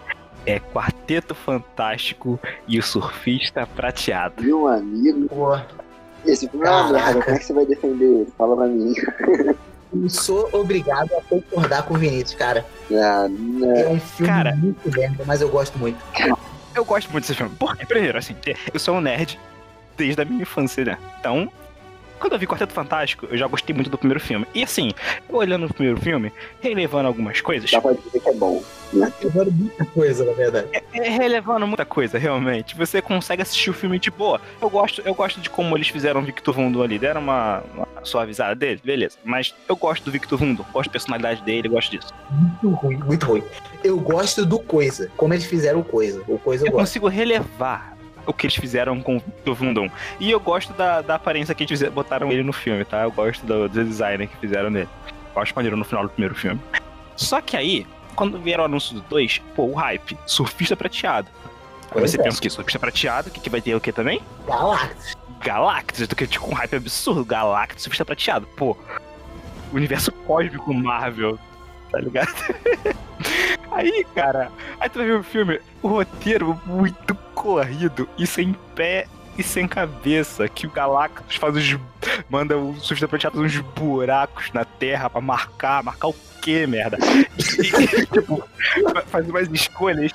É Quarteto Fantástico e o Surfista Prateado. Meu amigo, Pô, esse filme é uma merda. Como é que você vai defender ele? Fala pra mim. eu sou obrigado a concordar com o Vinícius, cara. Ah, não. É um filme Cara. muito merda, mas eu gosto muito. Eu gosto muito desse filme. Porque, primeiro, assim, eu sou um nerd desde a minha infância, né? Então, quando eu vi Quarteto Fantástico, eu já gostei muito do primeiro filme. E assim, eu olhando o primeiro filme, relevando algumas coisas, Dá pra dizer que é bom. Eu adoro muita coisa, na verdade. é relevando muita coisa, realmente. Você consegue assistir o filme de boa. Eu gosto, eu gosto de como eles fizeram o Victor Vundo ali. Deram uma, uma suavizada dele, beleza. Mas eu gosto do Victor Vundo, gosto da personalidade dele, gosto disso. Muito ruim, muito ruim. Eu gosto do Coisa, como eles fizeram o Coisa. O Coisa eu Eu gosto. consigo relevar o que eles fizeram com o Vundum. E eu gosto da, da aparência que eles botaram ele no filme, tá? Eu gosto do, do design que fizeram nele. Eu acho maneiro no final do primeiro filme. Só que aí, quando vieram o anúncio do 2, pô, o hype, surfista prateado. Aí você é. pensa o quê? Surfista prateado, o que, que vai ter o quê também? Galactus. Galactus, eu tô tipo um hype absurdo. Galactus, surfista prateado. Pô, universo cósmico Marvel, tá ligado? aí, cara, aí tu vai ver o filme, o roteiro muito corrido e sem pé e sem cabeça, que o Galactus faz os. manda o surfista prateado uns buracos na terra pra marcar, marcar o quê, merda? E, tipo, fa- faz umas escolhas.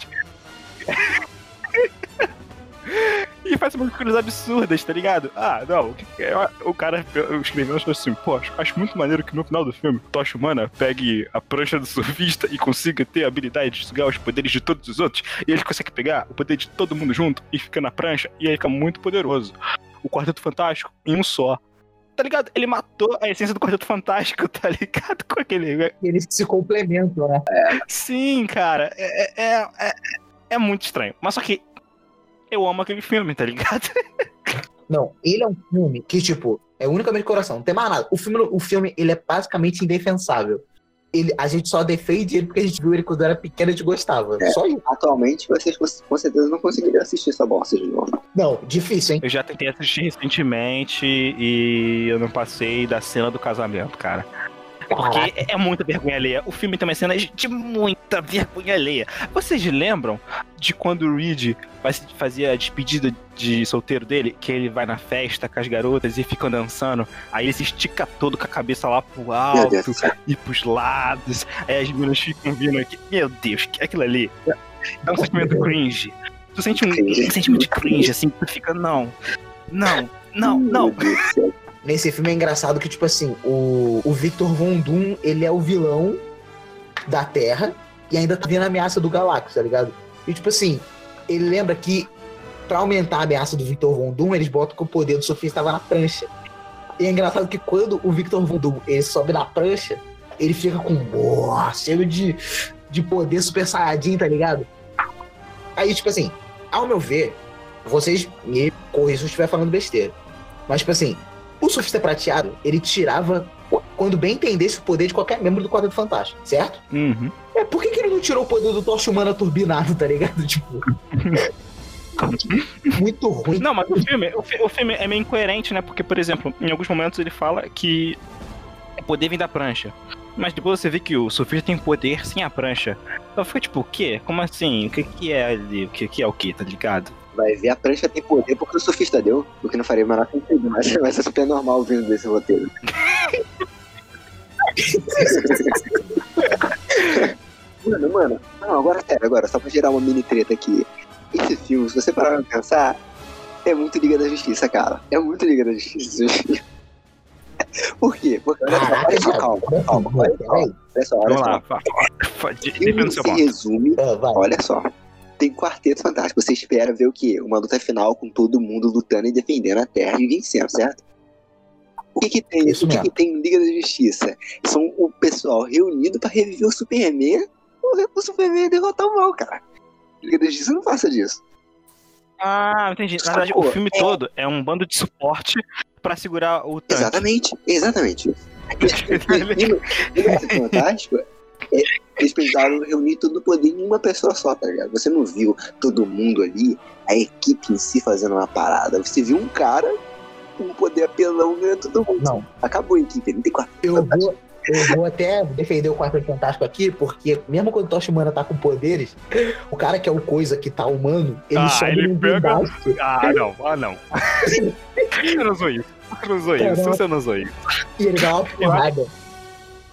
E faz umas coisas absurdas, tá ligado? Ah, não. o é- cara escreveu assim, pô, acho, acho muito maneiro que no final do filme, Tocha Humana pegue a prancha do surfista e consiga ter a habilidade de sugar os poderes de todos os outros. E ele consegue pegar o poder de todo mundo junto e fica na prancha, e aí fica muito poderoso. O Quarteto Fantástico em um só. Tá ligado? Ele matou a essência do Quarteto Fantástico, tá ligado? Com aquele. Eles se complementam, né? Sim, cara. É, é, é, é muito estranho. Mas só que eu amo aquele filme, tá ligado? Não, ele é um filme que, tipo, é unicamente coração, não tem mais nada. O filme, o filme ele é basicamente indefensável. Ele, a gente só defende ele porque a gente viu ele quando era pequeno e a gente gostava. É. Só isso. Atualmente, vocês com certeza não conseguiriam assistir essa bosta de novo. Não, difícil, hein? Eu já tentei assistir recentemente e eu não passei da cena do casamento, cara. Porque é muita vergonha alheia. O filme tem umas cenas de muita vergonha alheia. Vocês lembram de quando o Reed faz- fazia a despedida de solteiro dele? Que ele vai na festa com as garotas e ficam dançando. Aí ele se estica todo com a cabeça lá pro alto e pros lados. Aí as meninas ficam vindo aqui. Meu Deus, que é aquilo ali? Dá um sentimento cringe. Tu sente um, um sentimento de cringe, assim, tu fica, não, não, não, não. Nesse filme é engraçado que, tipo assim, o, o Victor Von Doom, ele é o vilão da Terra e ainda tá vendo a ameaça do Galactus, tá ligado? E, tipo assim, ele lembra que pra aumentar a ameaça do Victor Von Doom, eles botam que o poder do surfista tava na prancha. E é engraçado que quando o Victor Voodoo ele sobe na prancha, ele fica com boa, cheio de, de poder super saiyajin, tá ligado? Aí, tipo assim, ao meu ver, vocês me corrijam se eu estiver falando besteira. Mas, tipo assim, o surfista prateado, ele tirava, quando bem entendesse, o poder de qualquer membro do Quarteto Fantástico, certo? Uhum. É, por que, que ele não tirou o poder do Tocha Humana turbinado, tá ligado? Tipo. muito ruim. Não, mas o filme, o, fi- o filme é meio incoerente, né? Porque, por exemplo, em alguns momentos ele fala que o poder vem da prancha. Mas depois você vê que o surfista tem poder sem a prancha. Então fica tipo, o quê? Como assim? O que, que é ali? O que, que é o quê, tá ligado? Vai ver, a prancha tem poder porque o surfista deu, o que não faria o menor sentido, mas vai ser super normal vindo desse roteiro. mano, mano, não, agora sério, agora, só pra gerar uma mini treta aqui. Esse filme, se você parar pra pensar, é muito Liga da Justiça, cara. É muito Liga da Justiça. Por quê? Porque, olha só, olha só, calma, calma, olha só, olha só, olha Vamos só. Ah, vai. Olha só. Tem quarteto fantástico. Você espera ver o quê? Uma luta final com todo mundo lutando e defendendo a Terra e vencendo, certo? O que que tem, Isso o que que tem em Liga da Justiça? São o pessoal reunido pra reviver o Superman ou o Superman derrotar o mal, cara. Liga da Justiça não faça disso. Ah, entendi. Na verdade, o filme É. todo é um bando de suporte pra segurar o tanque. Exatamente, exatamente. E Quarteto Fantástico, é, eles precisaram reunir todo o poder em uma pessoa só, tá ligado? Você não viu todo mundo ali, a equipe em si fazendo uma parada. Você viu um cara com um poder apelão ganhando todo mundo. Não. Acabou a equipe, não tem quarto. Eu vou, eu vou até defender o Quarteto Fantástico aqui, porque mesmo quando o Tocha Humana tá com poderes, o cara que é o coisa que tá humano, ele Ah, sobe ele pega- Ah, não. Ah, não. Você não usou isso. Não usou isso. Você não usou isso. e ele dá uma porrada.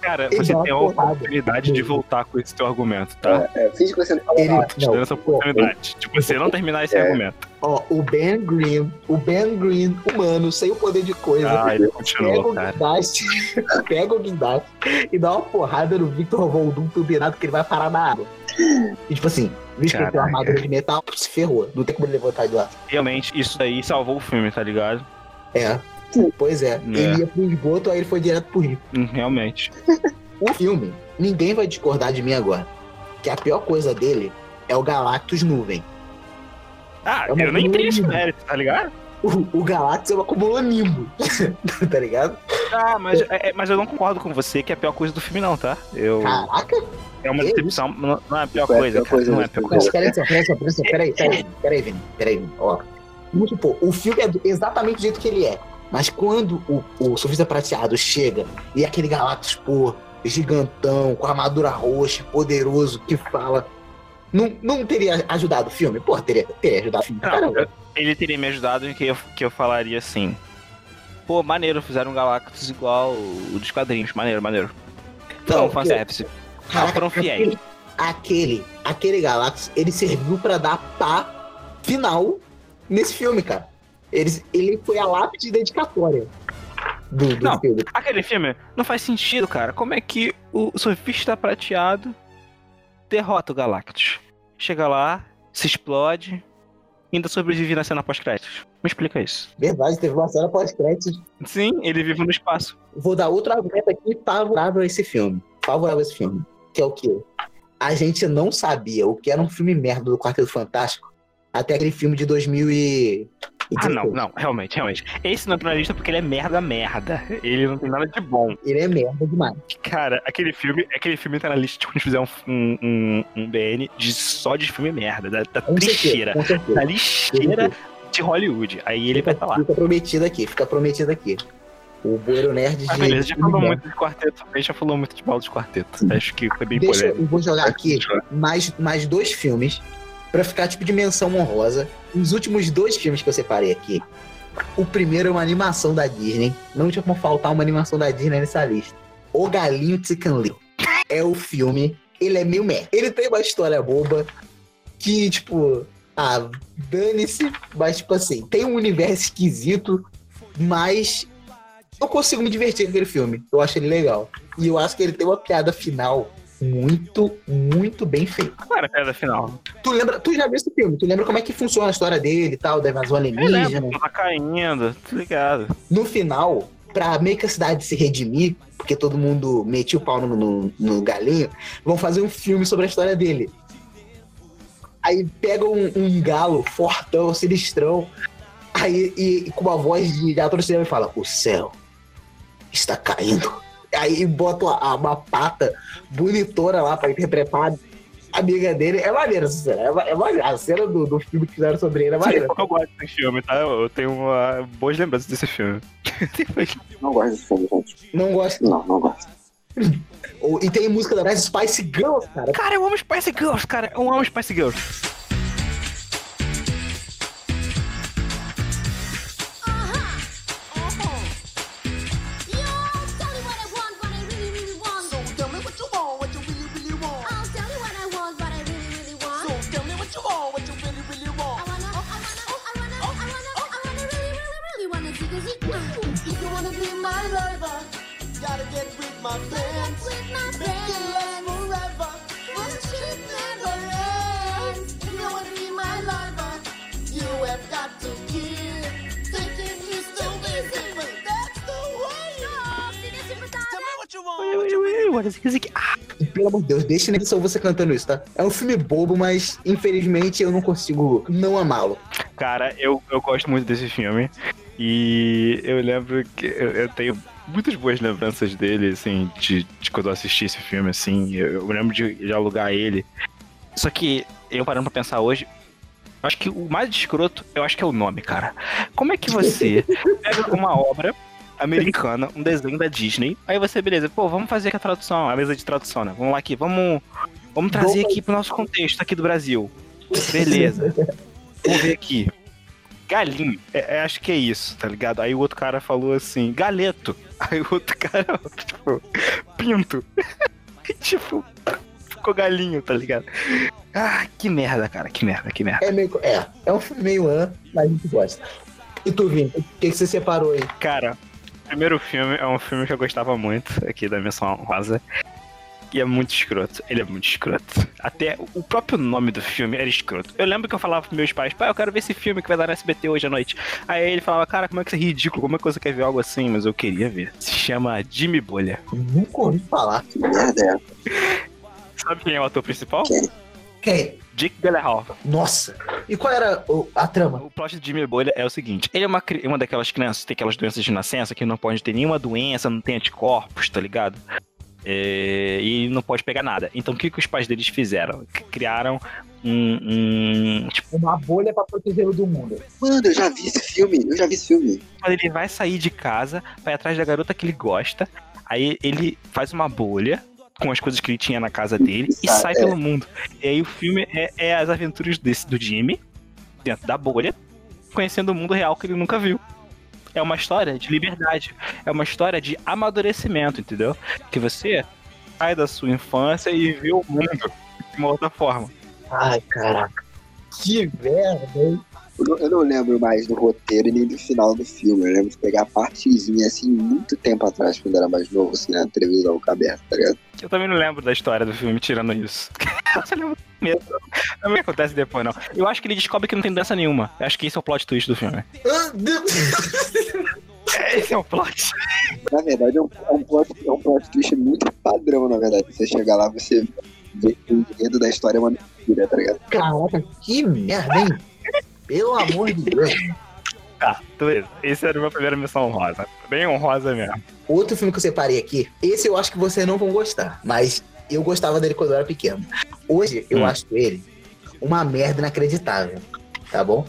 Cara, Ele você uma tem a oportunidade de voltar com esse teu argumento, tá? É, finge que você não falou Ele, nada. Te dando não, essa pô, oportunidade de você não terminar esse É. argumento. ó, o Ben Green, o Ben Green humano, sem o poder de coisa, Ah, ele pega continuou, o cara. guindaste, pega o guindaste e dá uma porrada no Victor Voldum turbinado que ele vai parar na água. E tipo assim, visto que ele tem uma armadura de metal, se ferrou. Não tem como ele levantar de lá. Realmente, isso daí salvou o filme, tá ligado? É. Pois é. Ele ia pro esgoto, aí ele foi direto pro rio. Hum, Realmente. O filme, ninguém vai discordar de mim agora. Que a pior coisa dele é o Galactus nuvem. Ah, É eu nem teria esse coisa. mérito, tá ligado? O, o Galactus é uma cumulonimbo. tá ligado? Ah, mas, é- é- mas eu não concordo com você que é a pior coisa do filme, não, tá? Eu, Caraca. é uma decepção, não, não é a pior Qual é a coisa, pior cara. coisa Não é a do pior filme? coisa. Mas peraí, só, peraí, só, peraí, só, peraí, peraí, peraí, Vini, peraí, Vini, ó. Vamos supor, o filme é do- exatamente do jeito que ele é. Mas quando o, o surfista prateado chega e aquele Galactus, pô, gigantão, com armadura roxa, poderoso, que fala. Não, não teria ajudado o filme? Pô, teria, teria ajudado o filme. Não, eu- ele teria me ajudado em que eu, que eu falaria assim. Pô, maneiro, fizeram um Galactus igual o dos quadrinhos. Maneiro, maneiro. Não, fanservice. Caraca, foram fiéis. Aquele, aquele, aquele Galactus, ele serviu pra dar pá final nesse filme, cara. Ele, ele foi a lápide dedicatória do, do Não. filme. Aquele filme não faz sentido, cara. Como é que o surfista prateado derrota o Galactus? Chega lá, se explode, ainda sobrevive na cena pós-créditos. Me explica isso. Verdade, teve uma cena pós-créditos. Sim, ele vive no espaço. Vou dar outro argumento aqui favorável a esse filme. Favorável a esse filme. Que é o quê? A gente não sabia o que era um filme merda do Quarteto Fantástico até aquele filme de 2000 e... Ah, não, não, realmente, realmente. Esse não entrou na lista porque ele é merda, merda. Ele não tem nada de bom. Ele é merda demais. Cara, aquele filme, aquele filme tá na lista de quando fizer um, um, um, BN de, só de filme merda, da, da Com certeza, lixeira. com certeza. Da lixeira de Hollywood. Aí ele vai estar lá. Fica prometido aqui, fica prometido aqui. O Bueiro Nerd de. Mas beleza, já falou muito de quarteto. Já falou muito de balde de quarteto. Acho que foi bem Deixa polêmico. eu vou jogar aqui mais, mais dois filmes pra ficar tipo de menção honrosa. Os últimos dois filmes que eu separei aqui. O primeiro é uma animação da Disney. Não tinha como faltar uma animação da Disney nessa lista. O Galinho Little. É o filme. Ele é meio meh. Ele tem uma história boba que, tipo, ah, dane-se. Mas, tipo assim, tem um universo esquisito, mas eu consigo me divertir com aquele filme. Eu acho ele legal. E eu acho que ele tem uma piada final muito, muito bem feita. Qual era a piada final? Tu lembra, tu já viu esse filme? Tu lembra como é que funciona a história dele e tal, da invasão alienígena? tá caindo, tô ligado. No final, pra meio que a cidade se redimir, porque todo mundo metia o pau no, no, no galinho, vão fazer um filme sobre a história dele. Aí pega um, um galo fortão, sinistrão, aí e, e com uma voz de ator e fala: O céu está caindo. Aí bota uma, uma pata bonitona lá pra interpretar a amiga dele. É maneiro essa cena. É, é maneiro. A cena do, do filme que fizeram sobre ele é maneiro. Eu gosto desse filme, tá? Eu tenho uma boas lembranças desse filme. Não gosto desse filme, gente. Não gosto. Não, não gosto. O- E tem música da Spice Girls, cara. Cara, eu amo Spice Girls, cara. Eu amo Spice Girls. Ah, E, pelo amor de Deus, deixa na edição você cantando isso, tá? É um filme bobo, mas infelizmente eu não consigo não amá-lo. Cara, eu, eu gosto muito desse filme. E eu lembro que eu, eu tenho muitas boas lembranças dele, assim, de, de quando eu assisti esse filme, assim. Eu, eu lembro de, de alugar ele. Só que, eu parando pra pensar hoje, eu acho que o mais escroto, eu acho que é o nome, cara. Como é que você pega uma obra americana, um desenho da Disney, aí você, beleza, pô, vamos fazer aqui a tradução, a mesa de tradução, né? Vamos lá aqui, vamos, vamos trazer aqui pro nosso contexto aqui do Brasil. Beleza. Vamos ver aqui. Galinho. É, é, acho que é isso, tá ligado? Aí o outro cara falou assim, galeto. Aí o outro cara, tipo, pinto. tipo, ficou galinho, tá ligado? Ah, que merda, cara, que merda, que merda. É meio. É, é um filme meio an, mas a gente gosta. E tu, Vini, o que, que você separou aí? Cara, primeiro filme é um filme que eu gostava muito aqui da Missão Rosa. E é muito escroto. Ele é muito escroto. Até o próprio nome do filme era escroto. Eu lembro que eu falava pros meus pais, pai, eu quero ver esse filme que vai dar no SBT hoje à noite. Aí ele falava, cara, como é que isso é ridículo? Como é que você quer ver algo assim? Mas eu queria ver. Se chama Jimmy Bolha. Nunca ouvi falar. Que merda é essa? Sabe quem é o ator principal? Quem? Quem? Dick Gyllenhaal. Nossa. E qual era o- a trama? O plot de Jimmy Bolha é o seguinte: ele é uma, uma daquelas crianças que tem aquelas doenças de nascença que não pode ter nenhuma doença, não tem anticorpos, tá ligado? É, e não pode pegar nada. Então o que, que os pais deles fizeram? Criaram um. um- tipo, Uma bolha pra protegê-lo do mundo. Mano, eu já vi esse filme. Eu já vi esse filme. quando ele vai sair de casa, vai atrás da garota que ele gosta, aí ele faz uma bolha com as coisas que ele tinha na casa dele e Ah, sai é. pelo mundo. E aí o filme é, é as aventuras desse, do Jimmy, dentro da bolha, conhecendo o mundo real que ele nunca viu. É uma história de liberdade. É uma história de amadurecimento, entendeu? Que você sai da sua infância e vê o mundo de uma outra forma. Ai, caraca. Que merda, hein? Eu não, eu não lembro mais do roteiro e nem do final do filme. Eu lembro de pegar a partezinha assim, muito tempo atrás, quando era mais novo, assim, na televisão aberta, tá ligado? Eu também não lembro da história do filme, tirando isso. Eu só lembro mesmo. Não me acontece depois, não. Eu acho que ele descobre que não tem dança nenhuma. Eu acho que esse é o plot twist do filme. Ah, Deus. Esse é o plot. Na verdade, é um, é um, plot, é um plot twist muito padrão, na verdade. Você chega lá, você vê que o enredo da história é uma mentira, tá ligado? Caraca, que merda, hein? Pelo amor de Deus. Tá, beleza. Esse era a minha primeira missão honrosa. Bem honrosa mesmo. Outro filme que eu separei aqui, esse eu acho que vocês não vão gostar, mas eu gostava dele quando eu era pequeno. Hoje eu Hum. acho ele uma merda inacreditável, tá bom?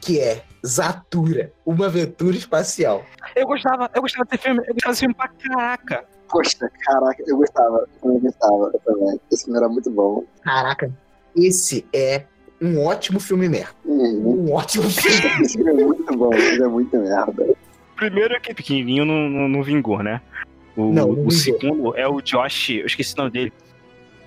Que é Zatura, uma aventura espacial. Eu gostava, eu gostava desse filme, eu gostava desse filme pra caraca. Poxa, caraca, eu gostava. Eu gostava eu também. Esse filme era muito bom. Caraca, esse é um ótimo filme merda. Uhum. Um ótimo filme. Esse filme é muito bom. Filme é muito merda. Primeiro que pequenininho não, não, não vingou, né? O, Não, não o segundo é o Josh, eu esqueci o nome dele.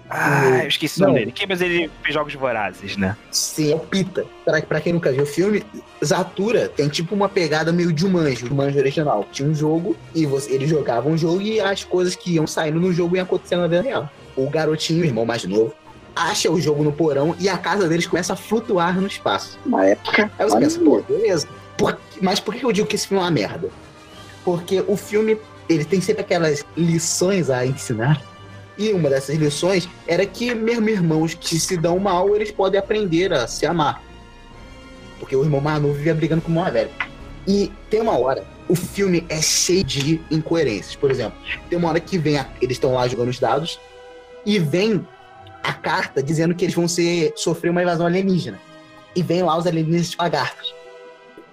Ah, eu esqueci o nome Não. dele. Que, mas ele fez jogos vorazes, né? Sim, é o Pita. Pra, pra quem nunca viu o filme, Zatura tem tipo uma pegada meio de um manjo, um manjo original. Tinha um jogo e você, ele jogava um jogo e as coisas que iam saindo no jogo iam acontecendo na vida real. O garotinho, o irmão mais novo, acha o jogo no porão e a casa deles começa a flutuar no espaço. Na época. Aí você pensa, pô, beleza. Por- mas por que eu digo que esse filme é uma merda? Porque o filme, ele tem sempre aquelas lições a ensinar. E uma dessas lições era que mesmo irmãos que se dão mal, eles podem aprender a se amar. Porque o irmão novo vivia brigando com o mais velho. E tem uma hora, o filme é cheio de incoerências. Por exemplo, tem uma hora que vem, a- eles estão lá jogando os dados, e vem a carta dizendo que eles vão ser, sofrer uma invasão alienígena. E vem lá os alienígenas lagartos.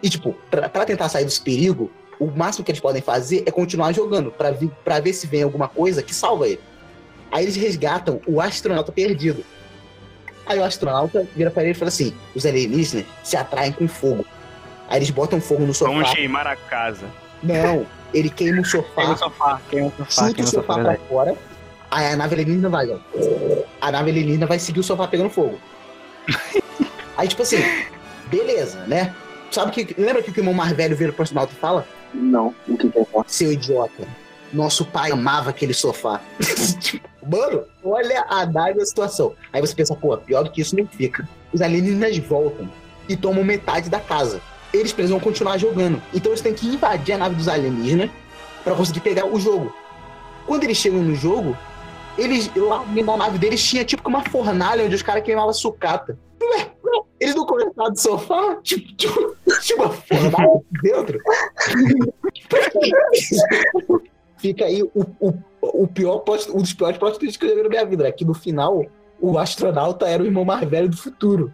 E, tipo, pra, pra tentar sair desse perigo, o máximo que eles podem fazer é continuar jogando, pra, vi- pra ver se vem alguma coisa que salva ele. Aí eles resgatam o astronauta perdido. Aí o astronauta vira pra ele e fala assim: os alienígenas se atraem com fogo. Aí eles botam fogo no sofá. Vamos queimar a casa. Não, ele queima o sofá, Queima o sofá, queima o sofá, chuta o sofá sofá. pra fora. Aí a nave alienígena vai, ó. A nave alienígena vai seguir o sofá pegando fogo. Aí, tipo assim, beleza, né? Sabe que. Lembra que o irmão mais velho vira pro astronauta e fala? Não, o que que é? Seu idiota. Nosso pai amava aquele sofá. Tipo, Mano, olha a nave da situação. Aí você pensa, pô, pior do que isso não fica. Os alienígenas voltam e tomam metade da casa. Eles precisam continuar jogando. Então eles têm que invadir a nave dos alienígenas pra conseguir pegar o jogo. Quando eles chegam no jogo, eles lá na nave deles tinha tipo uma fornalha onde os caras queimavam sucata. Ué, eles não conectaram do sofá? Tipo, tipo, tinha uma fornalha dentro? Fica aí o, o, o pior um dos piores plot twists que eu já vi na minha vida, né? Que no final, o astronauta era o irmão mais velho do futuro.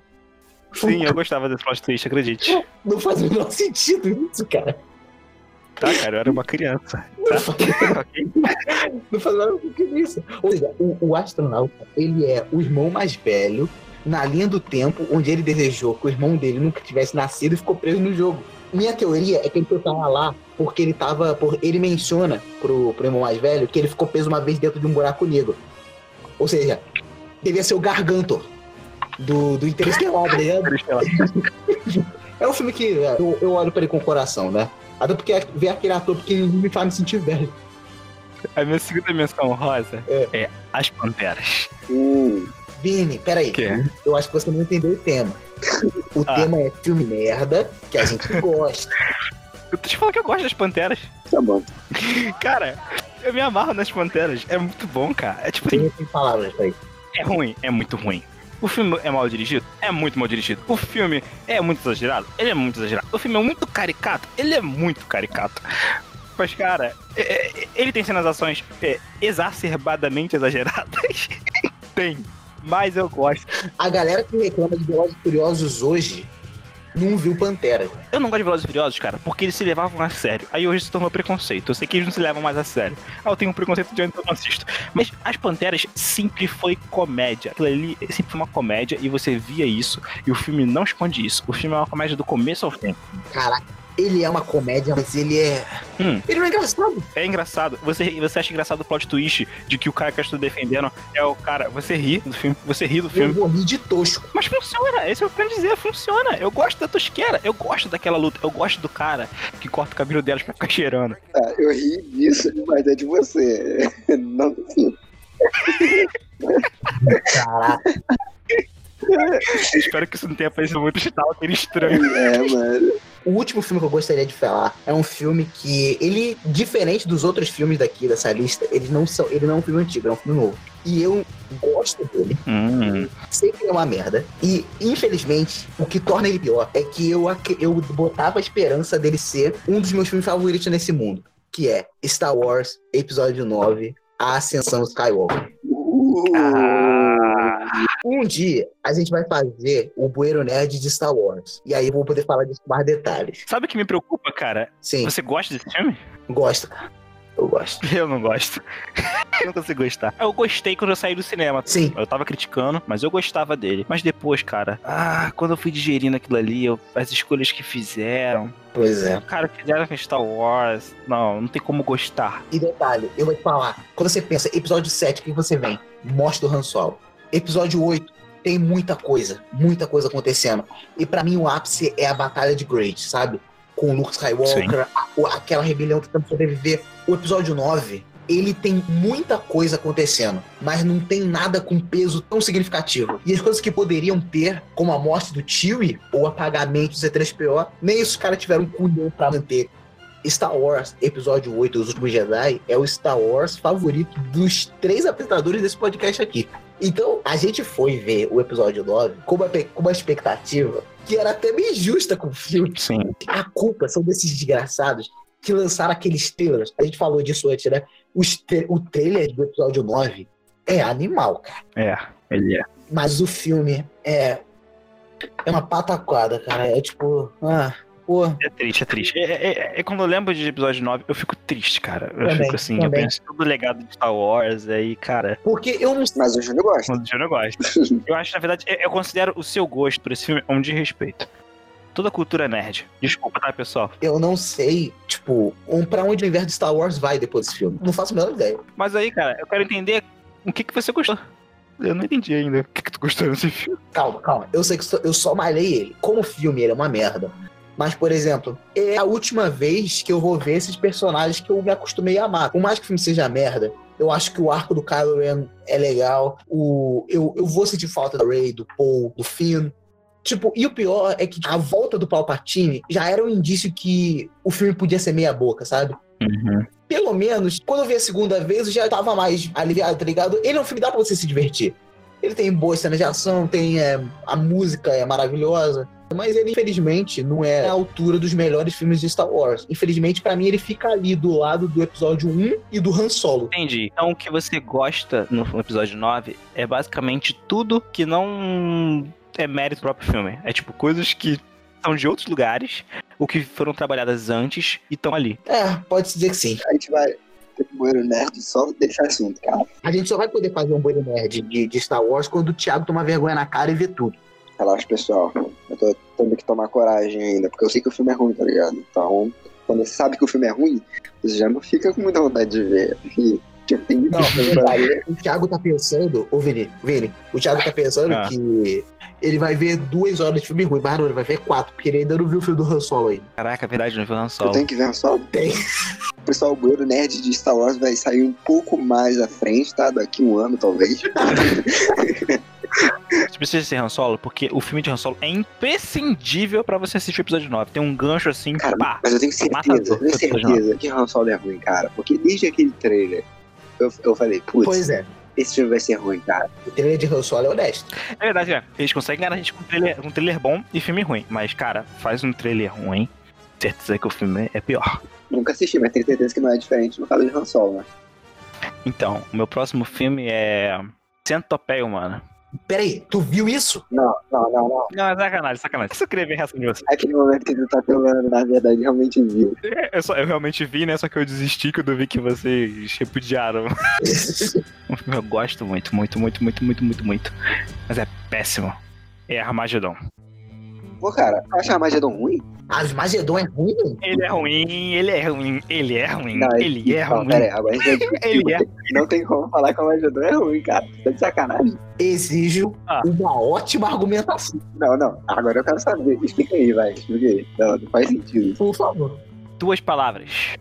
Sim, eu gostava desse plot twist, acredite. Não faz o menor sentido isso, cara. Tá, cara, eu era uma criança. Ok? não faz o menor sentido isso. Ou seja, o, o astronauta, ele é o irmão mais velho na linha do tempo onde ele desejou que o irmão dele nunca tivesse nascido e ficou preso no jogo. Minha teoria é que ele foi parar lá porque ele tava. Por, ele menciona pro, pro irmão mais velho que ele ficou preso uma vez dentro de um buraco negro. Ou seja, devia ser o Gargantor do, do Interestelar, tá ligado? É um filme que é, eu, eu olho pra ele com o coração, né? Até porque ver aquele ator pequenininho me faz me sentir velho. A minha segunda menção rosa É. é, As Panteras. Hum, Vini, peraí. Que é? Eu acho que você não entendeu o tema. O Ah. tema é filme merda, que a gente gosta. Eu tô te falando que eu gosto das Panteras. tá bom. Cara, eu me amarro nas Panteras. É muito bom, cara. É tipo assim, Tem tem palavras pra isso. é ruim, é muito ruim. O filme é mal dirigido? É muito mal dirigido. O filme é muito exagerado? Ele é muito exagerado. O filme é muito caricato? Ele é muito caricato. Mas, cara, é- é- ele tem cenas ações é, exacerbadamente exageradas. tem. Mas eu gosto. A galera que reclama de Velozes Furiosos hoje não viu Pantera. Eu não gosto de Velozes e Furiosos, cara, porque eles se levavam a sério. Aí hoje se tornou preconceito. Eu sei que eles não se levam mais a sério. Ah, eu tenho um preconceito de onde eu não assisto. Mas As Panteras sempre foi comédia. Aquilo ali sempre foi uma comédia e você via isso e o filme não esconde isso. O filme é uma comédia do começo ao fim. Caraca, ele é uma comédia, mas ele é. Hum. Ele não é engraçado. É engraçado. Você, você acha engraçado o plot twist de que o cara que eu estou defendendo é o cara. Você ri do filme, você ri do Eu filme. vou rir de tosco. Mas funciona, esse é o que eu quero dizer, funciona. Eu gosto da tosqueira, eu gosto daquela luta, eu gosto do cara que corta o cabelo delas pra ficar cheirando. Tá, eu ri disso, mas é de você. Não do filme. Caraca. Espero que isso não tenha parecido muito stalker estranho. É, mano. O último filme que eu gostaria de falar é um filme que ele, diferente dos outros filmes daqui dessa lista, ele não são, ele não é um filme antigo, é um filme novo. E eu gosto dele, Hum, sei que é uma merda. E infelizmente, o que torna ele pior é que eu eu botava a esperança dele ser um dos meus filmes favoritos nesse mundo, que é Star Wars Episódio 9, A Ascensão Skywalker. Uh, Um dia a gente vai fazer o Bueiro Nerd de Star Wars. E aí eu vou poder falar disso com mais detalhes. sabe o que me preocupa, cara? Sim, Você gosta desse filme? gosto, cara. Eu gosto. Eu não gosto. eu não consigo gostar. Eu gostei quando eu saí do cinema. Sim, Eu tava criticando, mas eu gostava dele. Mas depois, cara, ah, quando eu fui digerindo aquilo ali, eu- as escolhas que fizeram. pois é. Cara, fizeram com Star Wars. Não, não tem como gostar. E detalhe, eu vou te falar. Quando você pensa, episódio 7, o que você vem? Mostra o Han Solo. Episódio 8, tem muita coisa, muita coisa acontecendo. E pra mim o ápice é a Batalha de Great, sabe? Com o Luke Skywalker, a- aquela rebelião tentando sobreviver. O episódio 9, ele tem muita coisa acontecendo, mas não tem nada com peso tão significativo. E as coisas que poderiam ter, como a morte do Chewie ou o apagamento do C3PO, nem isso os caras tiveram culhão pra manter. Star Wars Episódio 8, Os Últimos Jedi, é o Star Wars favorito dos três apresentadores desse podcast aqui. Então, a gente foi ver o episódio 9 com uma, com uma expectativa que era até meio justa com o filme. Sim. A culpa são desses desgraçados que lançaram aqueles trailers. A gente falou disso antes, né? O trailer do episódio 9 é animal, cara. É, ele é. Mas o filme é. É uma pataquada, cara. É tipo. Ah, pô. É triste, é triste. É, é- é- é quando eu lembro de episódio 9, eu fico triste, cara. Eu Também, fico assim, eu também. penso todo o legado de Star Wars, aí, cara, Porque eu não sei. Mas o Júnior gosta. quando eu não gosto. Eu acho, na verdade, eu eu considero o seu gosto por esse filme um desrespeito. Toda cultura nerd. Desculpa, tá, pessoal? Eu não sei, tipo, um, pra onde o universo de Star Wars vai depois desse filme. Não faço a menor ideia. Mas aí, cara, eu quero entender o que, que você gostou. Eu não entendi ainda o que, que tu gostou desse filme. Calma, calma. Eu sei que eu só malhei ele. Como filme, ele é uma merda. Mas, por exemplo, é a última vez que eu vou ver esses personagens que eu me acostumei a amar. Por mais que o filme seja merda, eu acho que o arco do Kylo Ren é legal. O, eu, eu vou sentir falta do Rey, do Paul, do Finn. Tipo, e o pior é que a volta do Palpatine já era um indício que o filme podia ser meia boca, sabe? Pelo menos, quando eu vi a segunda vez, eu já tava mais aliviado, tá ligado? Ele é um filme que dá pra você se divertir. Ele tem boas cenas de ação, tem é, a música é maravilhosa. Mas ele, infelizmente, não é a altura dos melhores filmes de Star Wars. Infelizmente, pra mim, ele fica ali do lado do episódio 1 e do Han Solo. Entendi. Então, o que você gosta no episódio 9 é basicamente tudo que não é mérito do próprio filme. É tipo coisas que são de outros lugares, ou que foram trabalhadas antes e estão ali. É, pode-se dizer que sim. A gente vai ter um banheiro nerd só desse assunto, cara. A gente só vai poder fazer um bolho nerd de, de Star Wars quando o Thiago tomar vergonha na cara e ver tudo. Relaxa, pessoal. Eu tô tendo que tomar coragem ainda, porque eu sei que o filme é ruim, tá ligado? Então, quando você sabe que o filme é ruim, você já não fica com muita vontade de ver. E, tipo, tem Não. O Thiago tá pensando, ô Vini, Vini, o Thiago tá pensando Ah. que ele vai ver duas horas de filme ruim, mas não, ele vai ver quatro, porque ele ainda não viu o filme do Han Solo ainda. Caraca, é verdade, não viu Han Eu Solo. tenho que ver só. Tem. Pessoal, o banheiro nerd de Star Wars vai sair um pouco mais à frente, tá? Daqui um ano, talvez. Você precisa ser Han Solo, porque o filme de Han Solo é imprescindível pra você assistir o episódio 9. Tem um gancho assim, Cara, pá. mas eu tenho certeza, Matador. eu tenho certeza que Han Solo é ruim, cara. Porque desde aquele trailer, eu, eu falei, putz, Pois é, esse filme vai ser ruim, cara. o trailer de Han Solo é honesto. É verdade, é. Eles conseguem enganar a gente com um trailer, um trailer bom e filme ruim. Mas, cara, faz um trailer ruim, certeza que o filme é pior. Nunca assisti, mas tenho certeza que não é diferente no caso de Han Solo, né? Então, o meu próximo filme é. Centopeia Humana. Peraí, tu viu isso? Não, não, não, não. Não, é sacanagem, sacanagem. Eu só queria ver a reação de você. Aquele momento que você tá filmando, na verdade, realmente viu. Eu, só, eu realmente vi, né? Só que eu desisti quando eu vi que vocês repudiaram. Um filme que eu gosto muito, muito, muito, muito, muito, muito, muito. Mas é péssimo. É Armagedon. Pô, cara, eu acho Armagedon ruim? Armagedon é ruim? Ele é ruim, ele é ruim, ele é ruim, Não, ele é não, ruim. Pera aí, agora a gente Ele é. Não tem como falar que o Armagedon é ruim, cara. Tá de sacanagem. Exijo Ah. uma ótima argumentação, Não, não. Agora eu quero saber. Explica aí, vai. Explica aí. Não, não faz sentido. por favor. Duas palavras.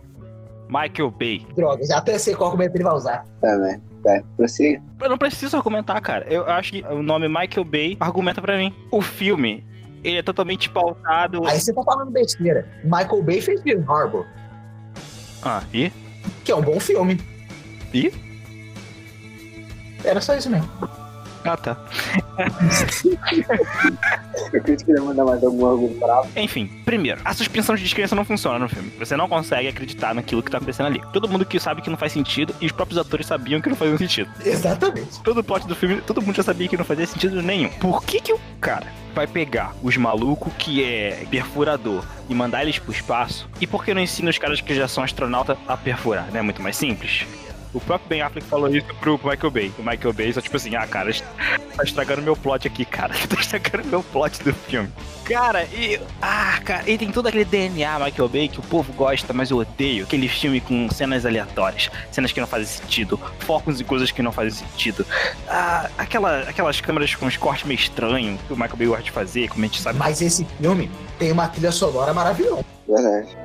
Michael Bay. Droga, já até sei qual argumento ele vai usar. Tá, né? Tá. Você. Eu não preciso argumentar, cara. Eu acho que o nome Michael Bay argumenta pra mim. O filme, ele é totalmente pautado. Aí você tá falando besteira. Michael Bay fez Pearl Harbor, Ah, e? que é um bom filme. E? Era só isso mesmo. Ah, tá. Eu queria que queria mandar mais algum argumento bravo. Enfim, primeiro, a suspensão de descrença não funciona no filme. Você não consegue acreditar naquilo que tá acontecendo ali. Todo mundo que sabe que não faz sentido e os próprios atores sabiam que não fazia sentido. Exatamente. Todo o plot do filme, todo mundo já sabia que não fazia sentido nenhum. Por que que o cara vai pegar os malucos que é perfurador e mandar eles pro espaço? E por que não ensina os caras que já são astronautas a perfurar, né? Muito mais simples. O próprio Ben Affleck falou isso pro Michael Bay. O Michael Bay só tipo assim, ah, cara, tá estragando meu plot aqui, cara. Tá estragando meu plot do filme. Cara, e. Ah, cara, e tem todo aquele DNA Michael Bay que o povo gosta, mas eu odeio. Aquele filme com cenas aleatórias, cenas que não fazem sentido, focos em coisas que não fazem sentido. Ah, aquela, aquelas câmeras com os cortes meio estranhos que o Michael Bay gosta de fazer, como a gente sabe. Mas esse filme tem uma trilha sonora maravilhosa. Verdade.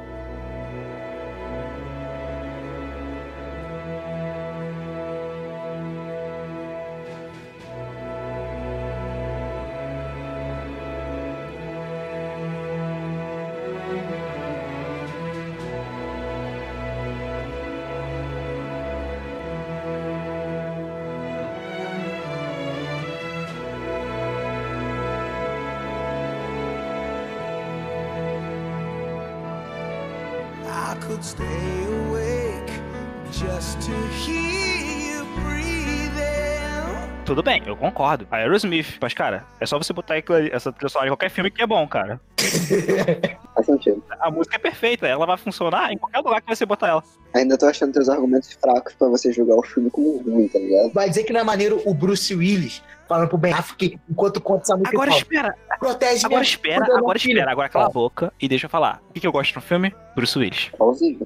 Tudo bem, eu concordo. Aerosmith, mas cara, é só você botar essa trilha sonora em qualquer filme que é bom, cara. Faz sentido. A música é perfeita, ela vai funcionar em qualquer lugar que você botar ela. Ainda tô achando teus argumentos fracos pra você julgar o filme como ruim, tá ligado? Vai dizer que não é maneiro o Bruce Willis falando pro Ben Affleck enquanto conta essa música. Agora fala, espera, Protege agora espera, agora filha." espera, agora cala a boca e deixa eu falar. O que, que eu gosto no filme? Bruce Willis.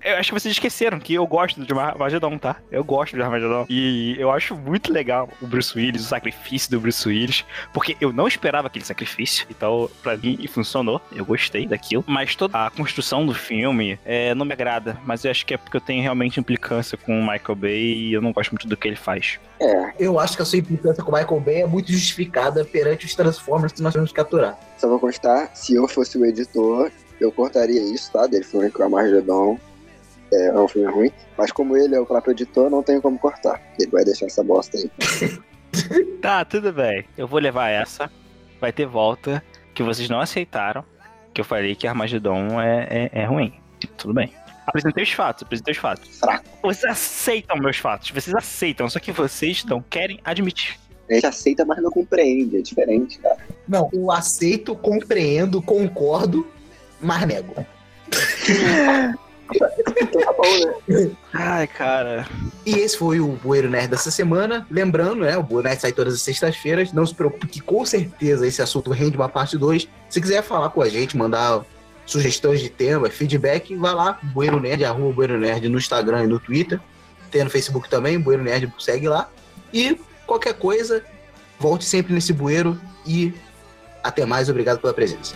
Eu acho que vocês esqueceram que eu gosto de Armagedon, tá? Eu gosto de Armagedon. E eu acho muito legal o Bruce Willis, o sacrifício do Bruce Willis. Porque eu não esperava aquele sacrifício. Então, pra mim, funcionou. Eu gostei daquilo. Mas toda a construção do filme é, não me agrada. Mas eu acho que é porque eu tenho realmente implicância com o Michael Bay e eu não gosto muito do que ele faz. É, Eu acho que a sua implicância com o Michael Bay é muito justificada perante os Transformers que nós temos que capturar. só vou constar, se eu fosse o editor, eu cortaria isso, tá? Dele falando que o Armagedon é, é um filme ruim. Mas como ele é o próprio editor, não tenho como cortar. Ele vai deixar essa bosta aí. Tá, tudo bem. Eu vou levar essa. Vai ter volta. Que vocês não aceitaram. Que eu falei que Armagedon é, é, é ruim. Tudo bem. Apresentei os fatos, apresentei os fatos. Fraco. Vocês aceitam meus fatos, vocês aceitam, só que vocês não querem admitir. A gente aceita, mas não compreende. É diferente, cara. Não, eu aceito, compreendo, concordo, mas nego. Então tá bom, né? Ai, cara. E esse foi o Bueiro Nerd dessa semana. Lembrando, né? O Bueiro Nerd sai todas as sextas-feiras. Não se preocupe que com certeza esse assunto rende uma parte 2. Se quiser falar com a gente, mandar sugestões de tema, feedback, vai lá, Bueiro Nerd, arroba Bueiro Nerd no Instagram e no Twitter. Tem no Facebook também, Bueiro Nerd, segue lá. E qualquer coisa, volte sempre nesse bueiro e até mais. Obrigado pela presença.